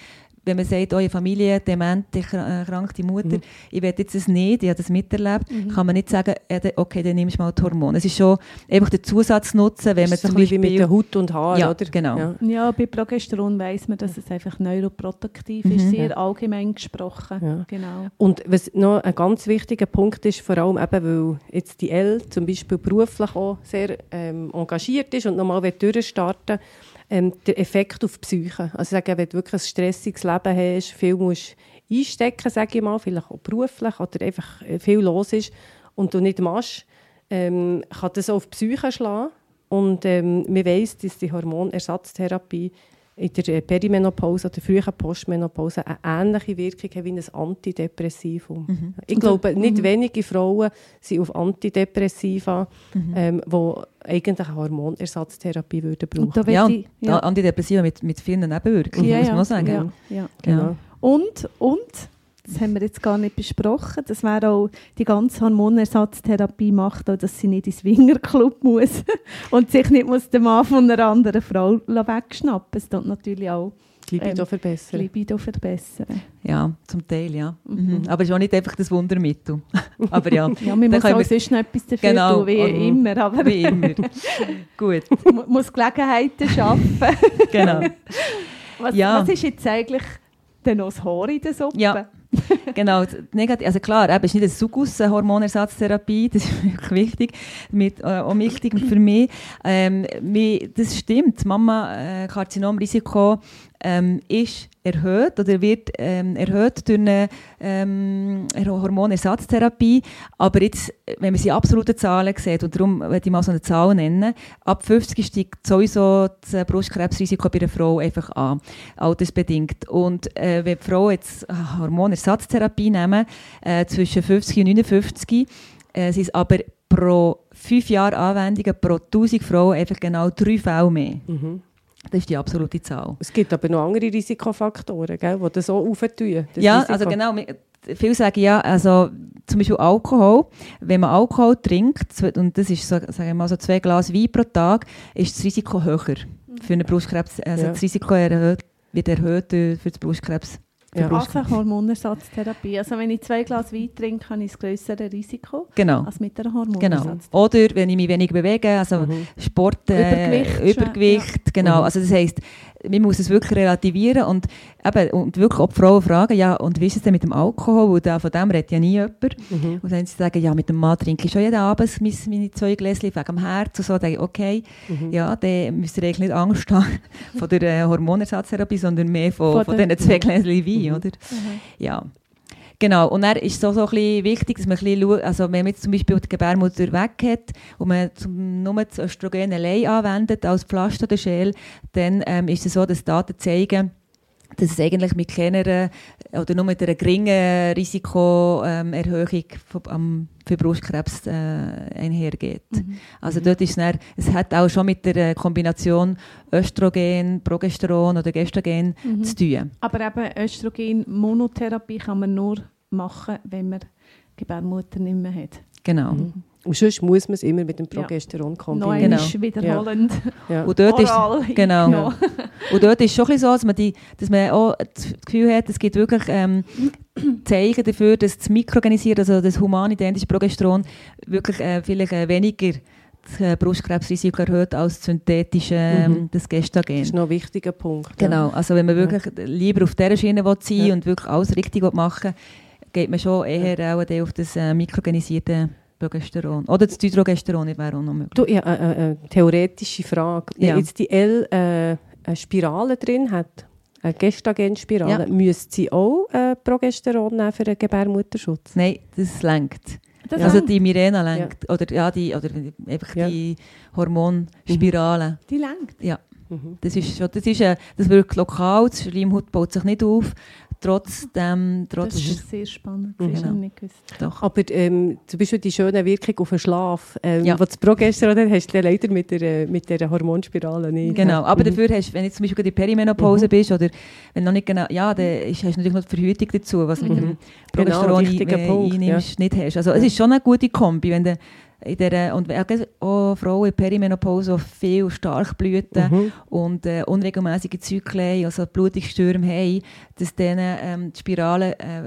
Wenn man sagt, eure Familie, dement, erkrankte Mutter, Mhm. ich will jetzt das nicht, ich habe das miterlebt, kann man nicht sagen, äh, okay, dann nimmst du mal das Hormon. Es ist schon einfach der Zusatznutzen, wenn man zum ein bisschen wie Beispiel... mit der Haut und Haar, Ja, oder? genau. Ja. Ja, bei Progesteron weiss man, dass es einfach neuroproduktiv Mhm. ist, sehr allgemein gesprochen. Ja. Genau. Und was noch ein ganz wichtiger Punkt ist, vor allem eben, weil jetzt die L zum Beispiel beruflich auch sehr ähm, engagiert ist und nochmal durchstarten ähm, der Effekt auf die Psyche. Also sagen, wenn du wirklich ein stressiges Leben hast, viel musst einstecken, sage ich mal, vielleicht auch beruflich oder einfach äh, viel los ist und du nicht machst, ähm, kann das auch auf die Psyche schlagen. Und ähm, man weiss, dass die Hormonersatztherapie in der äh, Perimenopause oder frühen Postmenopause eine ähnliche Wirkung hat wie ein Antidepressivum. Mhm. Ich glaube, nicht wenige Frauen sind auf Antidepressiva, Mhm. ähm, die eigentlich eine Hormonersatztherapie würden brauchen. Ja, ich, ja. Antidepressiva mit, mit vielen Nebenwirkungen, Ja, muss ja, man auch sagen. ja, ja. Genau. Und, und, das haben wir jetzt gar nicht besprochen, das wäre auch, die ganze Hormonersatztherapie macht auch, dass sie nicht ins Swingerclub muss und sich nicht muss den Mann von einer anderen Frau wegschnappen Es tut natürlich auch Die Libido Ähm, verbessern. Libido verbessern. Ja, zum Teil, ja. Mhm. Mhm. Aber es ist auch nicht einfach das Wundermittel. aber ja, Ja, man muss auch wir- sonst noch etwas dafür Genau, tun, wie also- immer, aber wie immer. Gut, man muss Gelegenheiten schaffen. genau. Was, Ja. was ist jetzt eigentlich denn noch das Haar in der Suppe? Ja. genau, Negativ, also klar, eben, ist nicht eine Sugus-Hormonersatztherapie, das ist wirklich wichtig, mit, äh, auch wichtig für mich. Ähm, mi- das stimmt, Mama-Karzinomrisiko ähm, ist erhöht oder wird ähm, erhöht durch eine ähm, Hormonersatztherapie, aber jetzt, wenn man sie absolute Zahlen sieht, und darum werde ich mal so eine Zahl nennen, ab 50 steigt sowieso das äh, Brustkrebsrisiko bei einer Frau einfach an, altersbedingt. Und äh, wenn die Frau jetzt äh, Hormonersatztherapie nehmen, äh, zwischen 50 und 59, äh, sind es aber pro fünf Jahre Anwendungen pro 1000 Frauen einfach genau drei Fälle mehr. Mhm. Das ist die absolute Zahl. Es gibt aber noch andere Risikofaktoren, gell, die das auch aufentun. ja, Risiko. also genau. Viele sagen ja, also zum Beispiel Alkohol, wenn man Alkohol trinkt, und das ist so, sagen wir mal so zwei Glas Wein pro Tag, ist das Risiko höher für einen Brustkrebs. Also Ja. das Risiko erhöht, wird erhöht für das Brustkrebs. Ja. Also Hormonersatztherapie. Also wenn ich zwei Glas Wein trinke, habe ich das größere Risiko Genau. als mit einer Genau. Hormonersatztherapie. Oder wenn ich mich wenig bewege, also Mhm. Sport, äh, Übergewicht, Übergewicht genau. Mhm. Also das heisst, man muss es wirklich relativieren und, eben, und wirklich auch die Frauen fragen, ja, und wie ist es denn mit dem Alkohol? Weil da, von dem redet ja nie jemand. Mhm. Und dann sie sagen, ja, mit dem Mann trinke ich schon jeden Abend meine, meine zwei Gläschen wegen dem Herz und so. Dann denke ich, okay, Mhm. ja, dann müsst ihr eigentlich nicht Angst haben von der äh, Hormonersatztherapie, sondern mehr von, Von von, diesen zwei Gläschen Wein, Mhm. oder? Ja. Genau, und dann ist es auch so ein bisschen wichtig, dass man ein bisschen schaut, also wenn man jetzt zum Beispiel die Gebärmutter weg hat und man zum, nur das Östrogen allein anwendet als Pflaster oder Schäl, dann ähm, ist es so, dass Daten zeigen, dass es eigentlich mit kleineren oder nur mit einer geringen Risikoerhöhung ähm, für Brustkrebs äh, einhergeht. Mhm. Also dort ist es, dann, es hat auch schon mit der äh, Kombination Östrogen, Progesteron oder Gestagen Mhm. zu tun. Aber eben Östrogen-Monotherapie kann man nur machen, wenn man Gebärmutter nicht mehr hat. Genau. Mhm. Und sonst muss man es immer mit dem Ja. Progesteron Noch kombinieren. einmal wiederholend. Ja. Und dort ist, Oral genau. eingenommen. Und dort ist es schon ein bisschen so, dass man, die, dass man auch das Gefühl hat, es gibt wirklich ähm, Zeichen dafür, dass das Mikroorganisierte, also das humanidentische Progesteron, wirklich äh, vielleicht äh, weniger das äh, Brustkrebsrisiko erhöht als das synthetische, ähm, Mhm. das Gestagen. Das ist noch ein wichtiger Punkt. Genau, also wenn man Ja. wirklich lieber auf dieser Schiene will sein Ja. und wirklich alles richtig machen will, geht man schon eher auch dann auf das äh, mikroorganisierte Progesteron. Oder das Dydrogesteron wäre auch noch möglich. Du, ja, äh, äh, eine theoretische Frage. Wenn Ja. jetzt die L äh, eine Spirale drin hat, eine Gestagenspirale, Ja. müsste sie auch äh, Progesteron nehmen für einen Gebärmutterschutz? Nein, das lenkt. Das Also auch. die Mirena lenkt. Oder, ja, die, oder einfach Ja. die Hormonspirale. die lenkt. Ja, Mhm. das ist schon, das ist, äh, das wirkt lokal, die Schleimhaut baut sich nicht auf. Trotzdem, Das trotz, ist sehr spannend. Mhm. Das habe ich nicht gewusst. doch. Aber ähm, zum Beispiel die schöne Wirkung auf den Schlaf, ähm, Ja. was das Progesteron hat, hast du leider mit der, äh, mit der Hormonspirale nicht. Genau, aber Mhm. dafür hast du, wenn du zum Beispiel in der Perimenopause Mhm. bist oder wenn du noch nicht genau, ja, dann ist, hast du natürlich noch die Verhütung dazu, was du mit Mhm. dem Progesteron Genau, wichtiger ein, Punkt, einnimmst, nicht hast. Also es ist schon eine gute Kombi, wenn du in der, und auch Frauen in Perimenopause, die viel stark blüten Mhm. und äh, unregelmäßige Zyklen, also Blutungsstürme haben, dass denen ähm, die Spirale äh,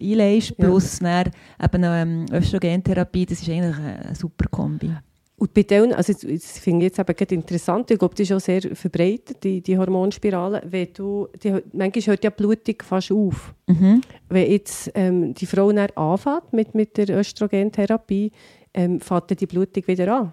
einlegst, Ja. plus dann eben ähm, Östrogentherapie, das ist eigentlich eine super Kombi. Und bei denen, also das finde ich jetzt eben gerade interessant, ich glaube, das ist auch sehr verbreitet, die, die Hormonspirale, wenn du, die, manchmal hört ja die Blutung fast auf. Mhm. Wenn jetzt ähm, die Frau dann anfängt mit, mit der Östrogentherapie, ähm, dann die Blutung wieder an.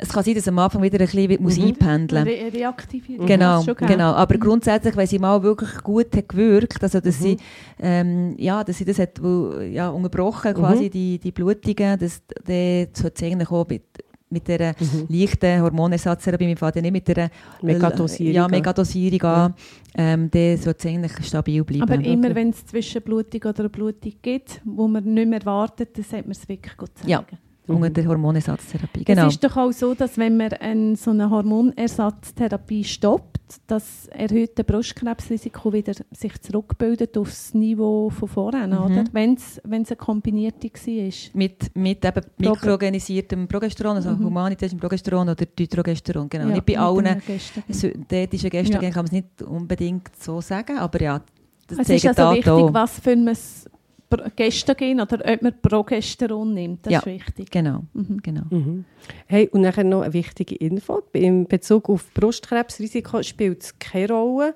Es kann sein, dass am Anfang wieder ein bisschen muss Mhm. einpendeln Re Reaktivierung. Genau, hat's schon gegeben. genau. Aber grundsätzlich, wenn sie mal wirklich gut hat gewirkt, also dass Mhm. sie, ähm, ja, dass sie das hat, wo, ja, unterbrochen Mhm. quasi die, die Blutungen, das, dann sollte es eigentlich auch mit, mit dieser Mhm. leichten Hormonersatztherapie, wir fangen ja nicht mit dieser Megadosierung ja, an. Megadosierung an, ähm, dann sollte es eigentlich stabil bleiben. Aber immer, wenn es Zwischenblutung oder eine Blutung gibt, wo man nicht mehr wartet, dann sollte man es wirklich gut zeigen. Ja. Unter der Hormonersatztherapie. Es Genau. ist doch auch so, dass wenn man eine, so eine Hormonersatztherapie stoppt, das erhöhte Brustkrebsrisiko wieder sich zurückbildet aufs Niveau von vorher, Mhm. oder? Wenn es eine kombinierte war. mit, mit eben mikroorganisiertem Progesteron, also Mhm. humanitischem Progesteron oder Dydrogesteron. Genau. Ja, nicht bei allen synthetischen Gestagen kann man es nicht unbedingt so sagen, aber ja, das Es ist also wichtig, was für ein Gestagen oder ob man Progesteron nimmt. Das Ja. ist wichtig. Genau, Mhm. genau. Mhm. Hey, und nachher noch eine wichtige Info. In Bezug auf Brustkrebsrisiko spielt es keine Rolle,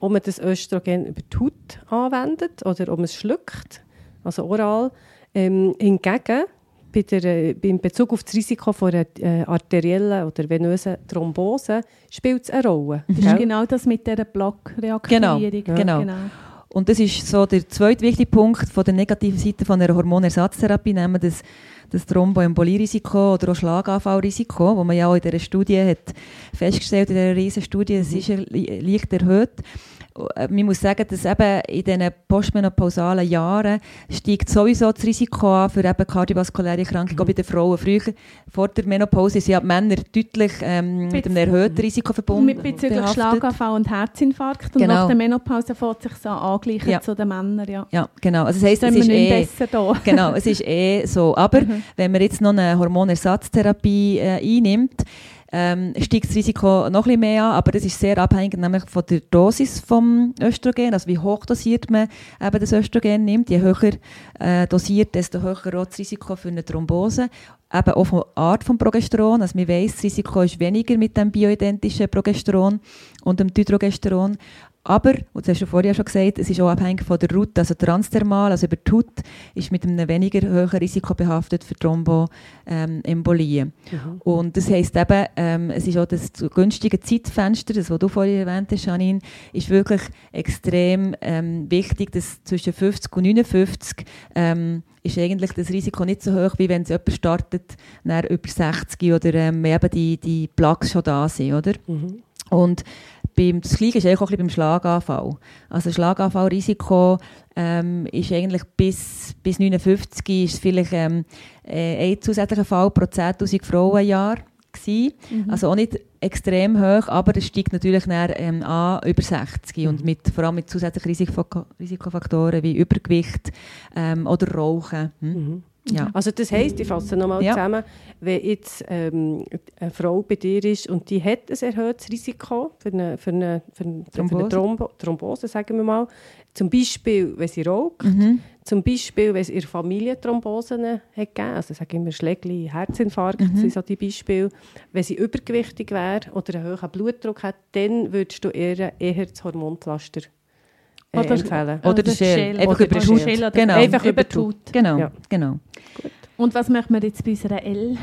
ob man das Östrogen über die Haut anwendet oder ob man es schluckt, also oral. Ähm, hingegen, bei der, äh, in Bezug auf das Risiko von einer äh, arteriellen oder venösen Thrombose spielt es eine Rolle. Das ist genau das mit dieser Blockreaktivierung. Genau, genau. Und das ist so der zweite wichtige Punkt von der negativen Seite von einer Hormonersatztherapie, nämlich das, das Thromboembolierisiko oder auch Schlaganfallrisiko, wo man ja auch in dieser Studie hat festgestellt, in dieser riesen Studie, es ist leicht erhöht. Äh, Man muss sagen, dass eben in diesen postmenopausalen Jahren steigt sowieso das Risiko an für eben kardiovaskuläre Erkrankungen, auch bei den Frauen. Früher, vor der Menopause, sind ja die Männer deutlich ähm, mit einem erhöhten Risiko verbunden. Mit bezüglich behaftet. Schlaganfall und Herzinfarkt. Und Genau. nach der Menopause fängt sich so angleichen Ja. zu den Männern. Ja. Ja, genau. Also das heisst, es ist nicht eh... genau, es ist eh so. Aber Mhm. wenn man jetzt noch eine Hormonersatztherapie äh, einnimmt, ähm, steigt das Risiko noch ein mehr an, aber das ist sehr abhängig nämlich von der Dosis vom Östrogen, also wie hoch dosiert man eben das Östrogen nimmt. Je höher äh, dosiert, desto höher auch das Risiko für eine Thrombose. Eben auch von Art von Progesteron, also man weiss, das Risiko ist weniger mit dem bioidentischen Progesteron und dem Dydrogesteron. Aber, und das hast du vorher schon gesagt, es ist auch abhängig von der Route, also transdermal, also über die Haut, ist mit einem weniger hohen Risiko behaftet für Thromboembolien. Mhm. Und das heisst eben, ähm, es ist auch das günstige Zeitfenster, das, was du vorhin erwähnt hast, Janine, ist wirklich extrem ähm, wichtig, dass zwischen 50 und 59 ähm, ist eigentlich das Risiko nicht so hoch, wie wenn es jemand startet, nach über 60 oder ähm, eben die, die Plaques schon da sind, oder? Mhm. Und beim, das Gleiche ist eigentlich auch ein bisschen beim Schlaganfall. Also Schlaganfallrisiko ähm, ist eigentlich bis, bis 59 ist vielleicht ähm, äh, ein zusätzlicher Fall pro 10'000 Frauen im Jahr gewesen. Mhm. Also auch nicht extrem hoch, aber es steigt natürlich dann, ähm, an über 60 und mit, vor allem mit zusätzlichen Risiko Risikofaktoren wie Übergewicht ähm, oder Rauchen. Hm? Mhm. Ja. Also das heisst, ich fasse nochmal Ja. zusammen, wenn jetzt ähm, eine Frau bei dir ist und die hat ein erhöhtes Risiko für eine, für eine, für eine, für Thrombose. eine Thrombo Thrombose, sagen wir mal, zum Beispiel, wenn sie raucht, Mhm. zum Beispiel, wenn es in der Familie Thrombosen hat gegeben, also sagen wir Schlägli, Herzinfarkt, Mhm. sind so die Beispiele. Wenn sie übergewichtig wäre oder einen hohen Blutdruck hat, dann würdest du eher, eher das Hormonpflaster äh, Oder- empfehlen. Oder der Schäl. Einfach Oder über die Haut. Genau. Einfach über die Haut. Genau, Ja. genau. Und was machen wir jetzt bei unserer L?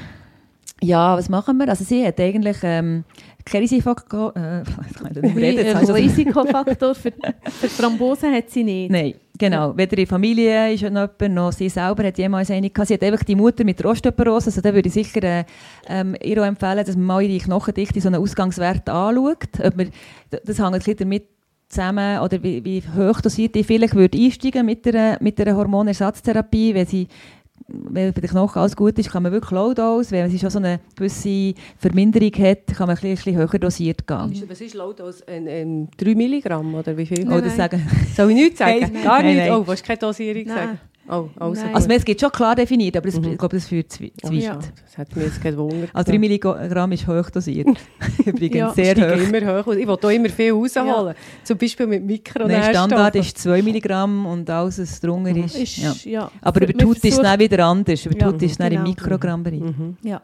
Ja, was machen wir? Also sie hat eigentlich ähm, kein Risikofaktor... Äh, so- Risikofaktor für, für Thrombose hat sie nicht. Nein, genau. Weder in Familie ist noch jemand, noch sie selber hat jemals eine gehabt. Sie hat einfach die Mutter mit der Osteoporose, also da würde ich sicher äh, ähm, ihr auch empfehlen, dass man mal ihre Knochendichte, so einen Ausgangswert anschaut. Ob man, das hängt ein bisschen damit zusammen, oder wie, wie hoch dosiert die vielleicht würde einsteigen mit der, mit der Hormonersatztherapie, wenn sie wenn bei den Knochen alles gut ist, kann man wirklich Low Dose. Wenn sie schon so eine gewisse Verminderung hat, kann man ein bisschen, ein bisschen höher dosiert gehen. Was ist laut als ein, ein 3 Milligramm oder wie viel? Nein, Oder nein. sagen, Soll ich nichts sagen? Nein. Gar Nein, nicht? nein. Oh, willst du keine Dosierung Nein. sagen? Oh, also. Nein. also es gibt schon klar definiert, aber das, Mhm. ich glaube, das führt zu, zu Oh, weit. Ja. Das hat mich jetzt gewundert. Also 3 Milligramm ist hoch dosiert. Übrigens Ja. sehr hoch. immer hoch. Ich will da immer viel rausholen. Zum Beispiel mit Nein, Mikronährstoffen. Standard ist 2 Milligramm und alles, was drunter ist. Ist, ja. ja. Aber über die Haut ist es dann wieder anders. Über die Ja, Haut ist es dann im genau. Mikrogrammbereich. Mhm. Ja.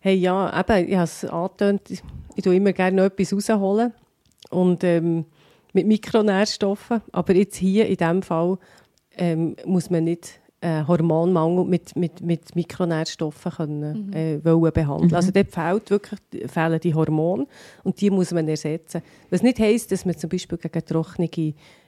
Hey, ja, eben, ich habe es angetönt, ich tue immer gerne noch etwas rausholen. Und ähm, mit Mikronährstoffen. Aber jetzt hier in diesem Fall ähm, muss man nicht äh, Hormonmangel mit, mit, mit Mikronährstoffen können, äh, wollen behandeln. Mhm. Also dort fehlt wirklich, fehlen die Hormone und die muss man ersetzen. Was nicht heisst, dass man zum Beispiel gegen trockene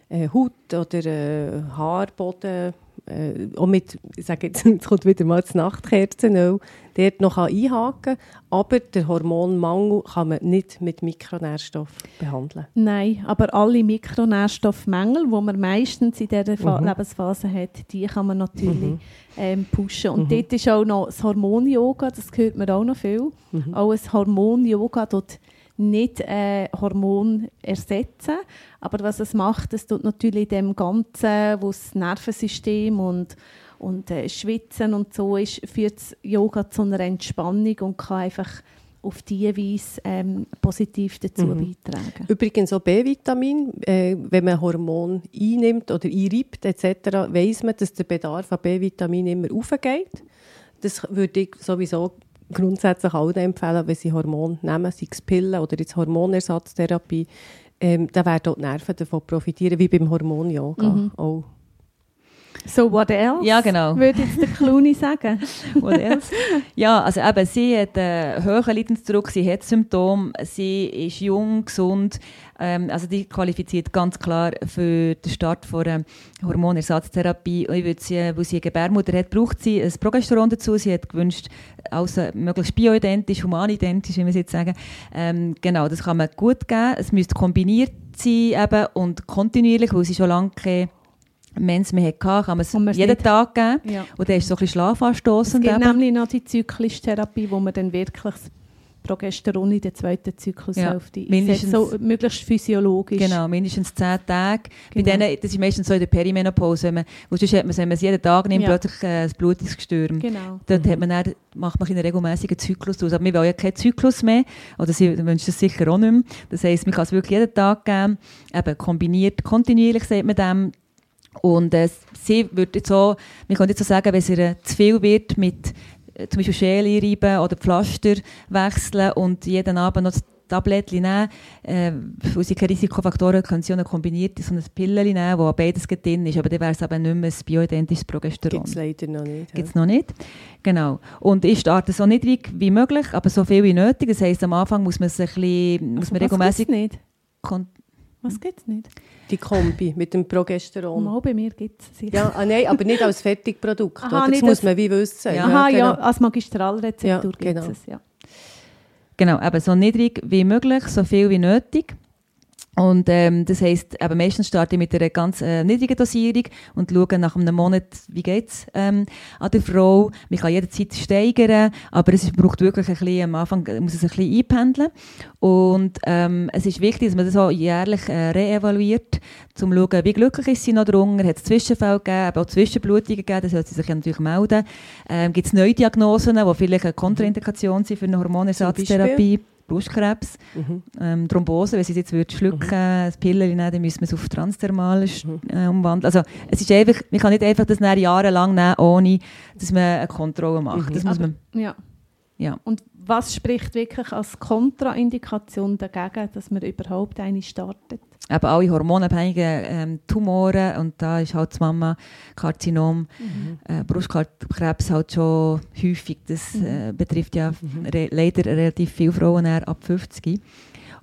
äh, Haut oder äh, Haarboden äh, auch mit, ich sage jetzt, jetzt kommt wieder mal das Nachtkerzenöl, dort noch einhaken kann. Aber der Hormonmangel kann man nicht mit Mikronährstoffen behandeln. Nein, aber alle Mikronährstoffmängel, die man meistens in dieser Fa Mhm. Lebensphase hat, die kann man natürlich Mhm. ähm, pushen. Und Mhm. dort ist auch noch das Hormon-Yoga, das hört man auch noch viel. Mhm. Auch ein Hormon-Yoga tut nicht äh, Hormon ersetzen, aber was es macht, es tut natürlich in dem Ganzen, wo das Nervensystem und und äh, Schwitzen und so ist, führt Yoga zu einer Entspannung und kann einfach auf diese Weise ähm, positiv dazu Mhm. beitragen. Übrigens auch B-Vitamin, äh, wenn man Hormon einnimmt oder einreibt etc., weiss man, dass der Bedarf an B-Vitamin immer aufgeht. Das würde ich sowieso grundsätzlich allen empfehlen, wenn sie Hormon nehmen, sei es Pillen oder jetzt Hormonersatztherapie, ähm, dann werden auch die Nerven davon profitieren, wie beim Hormon-Yoga Mhm. auch. So, what else? Ja, genau. Würde jetzt der Clooney sagen. What else? ja, also eben, sie hat einen hohen Leidensdruck, sie hat Symptome, sie ist jung, gesund, ähm, also die qualifiziert ganz klar für den Start von einer Hormonersatztherapie. Und ich würde sie, weil sie eine Gebärmutter hat, braucht sie ein Progesteron dazu. Sie hat gewünscht, also möglichst bioidentisch, humanidentisch, wie wir es jetzt sagen. Ähm, genau, das kann man gut geben. Es müsste kombiniert sein eben und kontinuierlich, weil sie schon lange keine Mens mehr hatte, kann man es es jeden nicht- Tag geben. Ja. Und dann ist es so ein bisschen Es schlafanstossend. gibt eben. nämlich noch die Zyklisch-Therapie, wo man dann wirklich das Progesteron in der zweiten Zyklushälfte Ja, mindestens-. So möglichst physiologisch. Genau, mindestens 10 Tage. Bei Genau. denen, das ist meistens so in der Perimenopause, wenn man, sonst hat man, wenn man es jeden Tag nimmt, Ja. plötzlich äh, ein Blutungsgestürm. Genau. Dort hat man dann, macht man einen regelmäßigen Zyklus aus. Aber wir wollen ja keinen Zyklus mehr. Oder sie wünschen es sicher auch nicht mehr. Das heisst, man kann es wirklich jeden Tag geben. Eben kombiniert, kontinuierlich sagt man dem. Und äh, sie würde jetzt so, man könnte jetzt so sagen, wenn es ihr zu viel wird mit äh, zum Beispiel Schäle reiben oder Pflaster wechseln und jeden Abend noch das Tablettchen nehmen, äh, weil sie keine Risikofaktoren können sie auch noch kombiniert so ein Pillchen nehmen, wo beides drin ist, aber dann wäre es eben nicht mehr ein bioidentisches Progesteron. Gibt es leider noch nicht. Gibt es noch nicht. Genau. Und ich starte so niedrig wie möglich, aber so viel wie nötig. Das heisst, am Anfang muss man es ein bisschen, muss man Was regelmäßig gibt's nicht? Was gibt es nicht? Die Kombi mit dem Progesteron. Mal bei mir gibt es sicher. Ja, ah, nein, aber nicht als Fertigprodukt. Aha? Das muss als- man wie wissen. Ja. Aha, ja, genau. als Magistralrezeptur Ja, gibt genau. es. Ja. Genau, eben so niedrig wie möglich, so viel wie nötig. Und ähm, das heisst, eben meistens starte ich mit einer ganz äh, niedrigen Dosierung und schaue nach einem Monat, wie geht es ähm, an der Frau. Man kann jederzeit steigern, aber es braucht wirklich ein bisschen, am Anfang muss es ein bisschen einpendeln. Und ähm, es ist wichtig, dass man das auch jährlich äh, reevaluiert, um zu schauen, wie glücklich ist sie noch drunter, hat es Zwischenfälle gegeben, aber auch Zwischenblutungen gegeben, das sollte sie sich ja natürlich melden. Ähm, Gibt es neue Diagnosen, die vielleicht eine Kontraindikation sind für eine Hormonersatztherapie? Brustkrebs, Mhm. ähm, Thrombose, wenn sie es jetzt würde schlucken, das Pillen nehmen, dann müssen wir es auf transdermal Mhm. äh, umwandeln. Also es ist einfach, man kann nicht einfach das jahrelang nehmen, ohne dass man eine Kontrolle macht. Mhm. Das muss Aber- man, Ja. ja. Und was spricht wirklich als Kontraindikation dagegen, dass man überhaupt eine startet? eben alle hormonabhängigen ähm, Tumoren und da ist halt das Mama-Karzinom, Mhm. äh, Brustkrebs halt schon häufig. Das äh, betrifft ja Mhm. re leider relativ viele Frauen eher ab 50.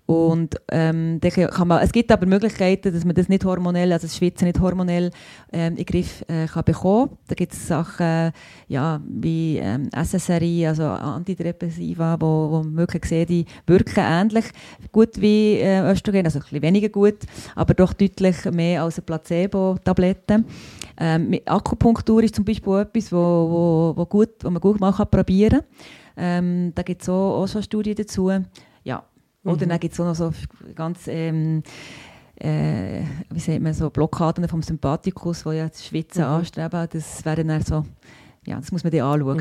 Und ähm, kann man, es gibt aber Möglichkeiten, dass man das nicht hormonell, also das Schwitzen nicht hormonell ähm, in den Griff äh, kann bekommen. Da gibt es Sachen ja, wie ähm, SSRI, also Antidepressiva, wo, wo man wirklich sieht, die wirken ähnlich gut wie äh, Östrogen, also ein bisschen weniger gut, aber doch deutlich mehr als eine Placebo-Tablette. Ähm, Akupunktur ist zum Beispiel etwas, wo, wo, wo, gut, wo man gut mal kann probieren kann. Ähm, da gibt es auch, auch schon Studien dazu. Oder Mhm. dann gibt es auch noch so ganz, ähm, äh, wie sagt man, so Blockaden vom Sympathikus, die ja das Schwitzen Mhm. anstreben. Das wäre dann so, ja, das muss man dann anschauen.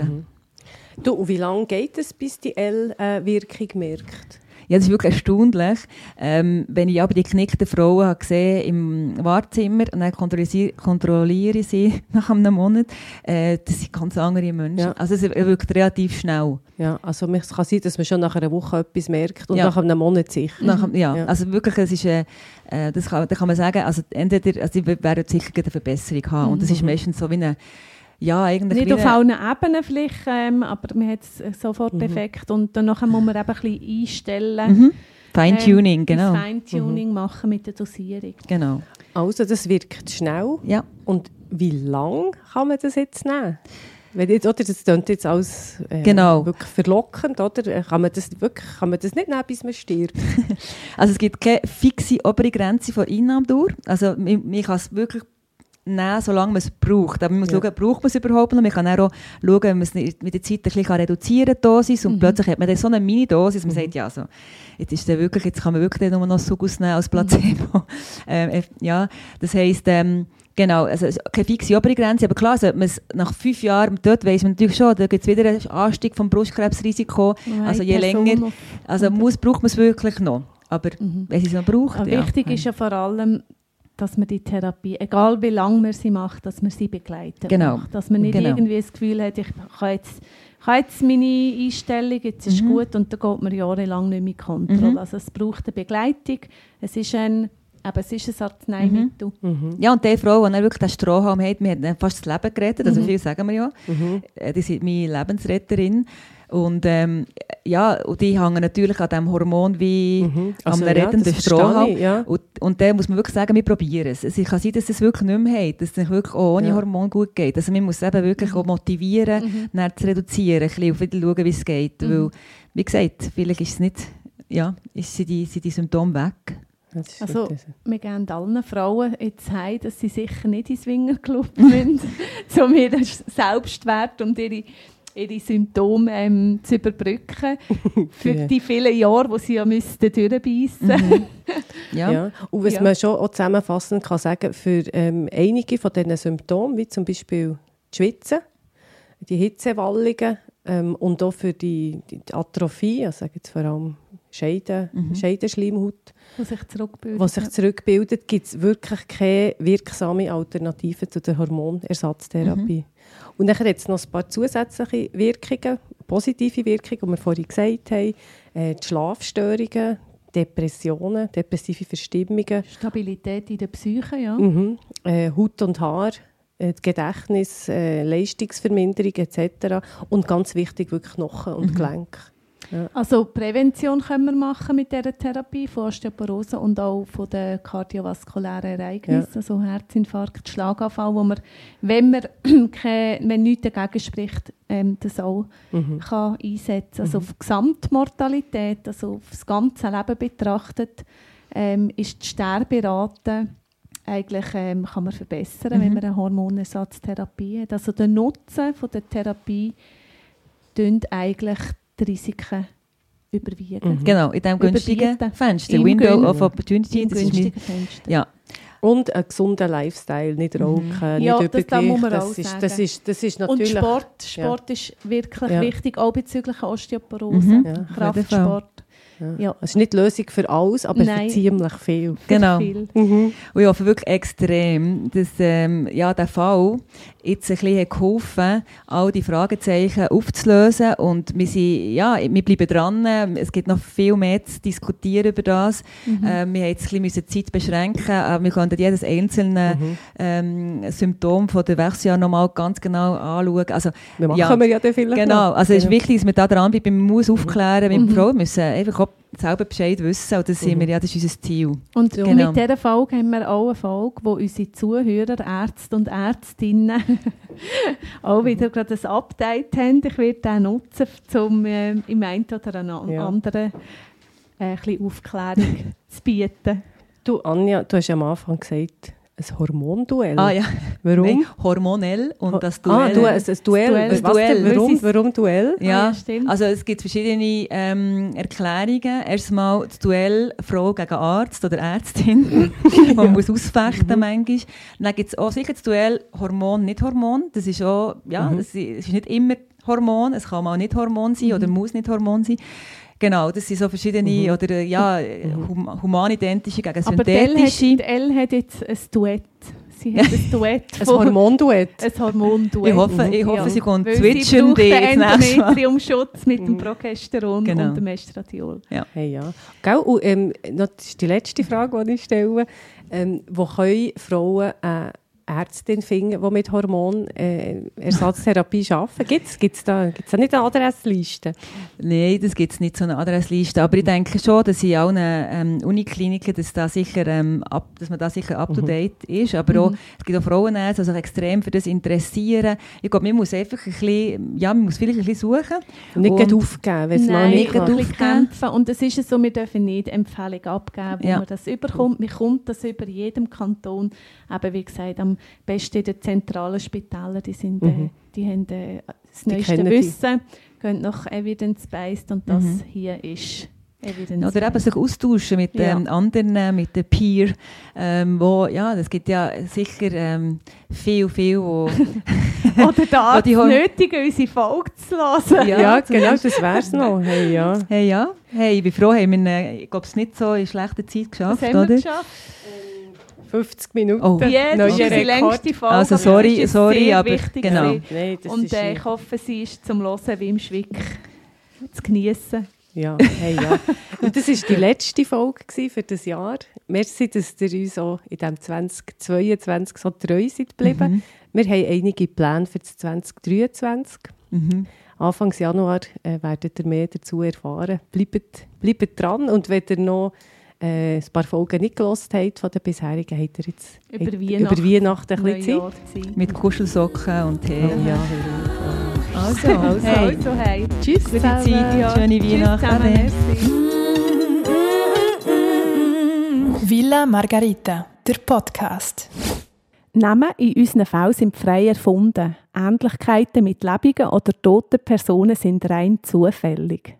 Mhm. Du, und wie lange geht es, bis die L-Wirkung merkt? Ja, das ist wirklich erstaunlich. Ähm, wenn ich aber die geknickten Frauen habe gesehen im Wartezimmer und dann kontrolliere, kontrolliere ich sie nach einem Monat, äh, das sind ganz andere Menschen. Ja. Also es wirkt relativ schnell. Ja, also es kann sein, dass man schon nach einer Woche etwas merkt und Ja. nach einem Monat sicher. Nach, ja, Ja. also wirklich, es ist, äh, äh, das kann, da kann man sagen, also entweder, also ich werde sicher eine Verbesserung haben und das ist Mhm. meistens so wie eine, ja eigentlich Nicht auf allen Ebenen vielleicht, ähm, aber man hat es sofort Mhm. Effekt und dann nachher muss man eben ein bisschen einstellen. mhm. Feintuning, ähm, genau, Feintuning machen mit der Dosierung. genau, Also das wirkt schnell. ja. Und wie lange kann man das jetzt nehmen? Wenn jetzt, oder, das klingt jetzt alles äh, Genau. wirklich verlockend, oder? Kann man, das wirklich, kann man das nicht nehmen, bis man stirbt? Also es gibt keine fixe obere Grenze von Einnahmedauer. Also man, man kann es wirklich nehmen, solange man es braucht. Aber man muss Ja. schauen, braucht man es überhaupt noch? Man kann auch schauen, wenn man es mit der Zeit ein bisschen kann reduzieren die Dosis und Mhm. plötzlich hat man dann so eine Mini-Dosis, man Mhm. sagt, ja, also, jetzt, ist der wirklich, jetzt kann man wirklich nur noch Sugus nehmen als Placebo. ähm, äh, ja, das heisst, ähm, Genau, also es ist keine fixe obere Grenze, aber klar, sollte man es nach fünf Jahren, dort weiss man natürlich schon, da gibt es wieder einen Anstieg vom Brustkrebsrisiko, also je Person länger, also muss, braucht man es wirklich noch, aber Mhm. wenn es noch braucht, Aber ja. wichtig ist ja vor allem, dass man die Therapie, egal wie lange man sie macht, dass man sie begleitet Genau. macht. Dass man nicht Genau. irgendwie das Gefühl hat, ich kann jetzt, ich habe jetzt meine Einstellung, jetzt ist Mhm. gut und dann geht man jahrelang nicht mehr Kontrolle. Mhm. Also es braucht eine Begleitung, es ist ein, aber es ist ein Arzneimittel. Mhm. Ja, und die Frau, die wirklich den Strohhalm hat, mir hat dann fast das Leben gerettet, also Mhm. viel sagen wir ja, Mhm. Äh, die sind meine Lebensretterin und ähm, ja, und die hängen natürlich an diesem Hormon wie Mhm. am Also, rettenden das verstehe Strohhalm. ich, Ja. Und, und dann muss man wirklich sagen, wir probieren es. Es kann sein, dass es wirklich nicht mehr hat, dass es wirklich auch ohne Ja. Hormon gut geht. Also man muss eben wirklich auch motivieren, Mhm. dann zu reduzieren, ein bisschen wieder schauen, wie es geht. Mhm. Weil, wie gesagt, vielleicht ist es nicht, ja, ist, sind, die, sind die Symptome weg. Also-. Wir geben allen Frauen jetzt heim, dass sie sicher nicht ins Swingerclub müssen, um ihren Selbstwert und ihre, ihre Symptome ähm, zu überbrücken. Für die vielen Jahre, wo sie ja müssten durchbeissen Mhm. Ja. Ja. Und was Ja. man schon auch zusammenfassend kann sagen, für ähm, einige von diesen Symptomen, wie zum Beispiel die Schwitzen, die Hitzewallungen ähm, und auch für die, die die Atrophie, also sage jetzt vor allem Scheiden, Mhm. Scheidenschleimhaut, die sich zurückbilden. die sich zurückbildet, gibt es wirklich keine wirksame Alternative zu der Hormonersatztherapie. Und dann hat es noch ein paar zusätzliche Wirkungen, positive Wirkungen, die wir vorhin gesagt haben, äh, die Schlafstörungen, Depressionen, depressive Verstimmungen, Stabilität in der Psyche, ja. Mhm. Äh, Haut und Haar, äh, Gedächtnis, äh, Leistungsverminderung etc. Und ganz wichtig, wirklich Knochen und Mhm. Gelenk. Also Prävention können wir machen mit dieser Therapie von Osteoporose und auch von den kardiovaskulären Ereignissen, also Herzinfarkt, Schlaganfall, wo man, wenn man kein, wenn nichts dagegen spricht, ähm, das auch Mhm. kann einsetzen. Also auf die Gesamtmortalität, also auf das ganze Leben betrachtet, ähm, ist die Sterberate eigentlich ähm, kann man verbessern, wenn Mhm. man eine Hormonersatztherapie hat. Also der Nutzen von der Therapie tun eigentlich die Risiken überwiegen. Mhm. Genau, in diesem günstigen. Fenster. Im Window Gün- of Opportunity. Im Das ist mein, günstigen Fenster. ja, Und einen gesunden Lifestyle, nicht rauchen, nicht Ja, das- da muss man das auch ist, sagen. das ist, das ist Und natürlich... Sport, Sport ist wirklich Ja. wichtig, auch bezüglich Osteoporose, Mhm. Ja. Kraftsport. Ja. Es ist nicht die Lösung für alles, aber Nein. für ziemlich viel. Genau. Viel. Und ich hoffe wirklich extrem, dass ähm, ja, der Fall jetzt ein bisschen hat geholfen all die Fragezeichen aufzulösen. Und wir, sind, ja, wir bleiben dran. Es gibt noch viel mehr zu diskutieren über das. Ähm, wir haben jetzt ein bisschen Zeit beschränken, aber wir können jedes einzelne ähm, Symptom von der Wechseljahr nochmal ganz genau anschauen. Also, Wir machen ja, wir ja dann vielleicht Genau, noch. also es ist wichtig, dass wir da dran bleiben. Man muss aufklären, wir Frauen müssen einfach selber Bescheid wissen. Und das, sind wir, ja, das ist unser Ziel. Und Genau. mit dieser Folge haben wir auch eine Folge, wo unsere Zuhörer, Ärzte und Ärztinnen auch wieder gerade ein Update haben. Ich werde den nutzen, um äh, im einen oder an Ja. anderen äh, ein bisschen Aufklärung zu bieten. Du, Anja, du hast ja am Anfang gesagt, ein Hormonduell. Ah ja, Warum? Nein, hormonell und das Duell. Ah, du, ein, ein Duell. Duell. Was Duell. denn? Warum, warum Duell? Ah, Ja, ja, stimmt. also es gibt verschiedene ähm, Erklärungen. Erstmal das Duell Frau gegen Arzt oder Ärztin, wo man muss ausfechten manchmal. Dann gibt es auch sicher das Duell Hormon, nicht Hormon. Das ist auch, ja, das ist, es ist nicht immer Hormon, es kann mal nicht Hormon sein oder muss nicht Hormon sein. Genau, das sind so verschiedene, oder äh, ja, hum humanidentische gegen Aber synthetische. hat, die Elle hat jetzt ein Duett. Sie hat ein Duett. Ein Hormonduett. Ein Hormonduett. Ich hoffe, ich hoffe sie kommt Weil sie das nächste Mal. Endometriumschutz mit dem Progesteron Genau. und dem Estradiol. Hey, ja. Gell? Und, ähm, noch, das ist die letzte Frage, die ich stelle. Ähm, wo können Frauen eine Ärztin finden, die mit Hormonersatztherapie arbeiten? Gibt es da, gibt's da nicht eine Adressliste? Nein, das gibt es nicht, so eine Adressliste. Aber ich denke schon, dass in allen ähm, Unikliniken, dass, da sicher, ähm, ab, dass man da sicher up-to-date ist. Aber auch, es gibt auch Frauenärzte, die sich extrem für das interessieren. Ich glaube, man muss einfach ein bisschen, ja, man muss vielleicht ein bisschen suchen. Und nicht Und- aufgeben, wenn es mal Nein, nicht nicht aufgeben. kämpfen. Und es ist so, wir dürfen nicht Empfehlung abgeben, wo Ja. man das überkommt. Man kommt das über jedem Kanton. Aber wie gesagt, am besten in den zentralen Spitälern, die, sind, äh, die haben äh, das neueste kennen die. Wissen, gehen nach Evidence-Based und das hier ist Evidence-Based. Oder eben sich austauschen mit Ja. ähm, anderen, äh, mit den Peer, ähm, wo, ja, es gibt ja sicher ähm, viel, viel, wo, Oder da die nötigen, unsere Folge zu hören. Ja, Ja, genau, das wäre es noch. Hey, ja. hey, ja, hey, ich bin froh, haben wir, ich glaube, es nicht so in schlechter Zeit geschafft, haben wir oder? geschafft? 50 Minuten. Oh. Ja, das ist Rekord. längste Folge. Also, sorry, sorry, sehr aber wichtig genau. Nein, das Und äh, ich hoffe, sie ist zum Hören wie im Schwick zu genießen. Ja, hey, ja. Und das war die letzte Folge für das Jahr. Merci, dass ihr uns auch in diesem 2022 so treu seid geblieben. Wir haben einige Pläne für das 2023. Mhm. Anfang Januar äh, werdet ihr mehr dazu erfahren. Bleibt, bleibt dran und wenn ihr noch äh, ein paar Folgen nicht gelost habt von den bisherigen, habt ihr jetzt Über Weihnachten, über Weihnachten ein bisschen Zeit. Mit Kuschelsocken und Tee. Oh, ja, Also, Also, hey, also, hey. Tschüss gute zusammen. Zeit, Ja. schöne Tschüss Weihnachten. zusammen. Villa Margarita, der Podcast. Namen in unseren Fällen sind frei erfunden. Ähnlichkeiten mit lebenden oder toten Personen sind rein zufällig.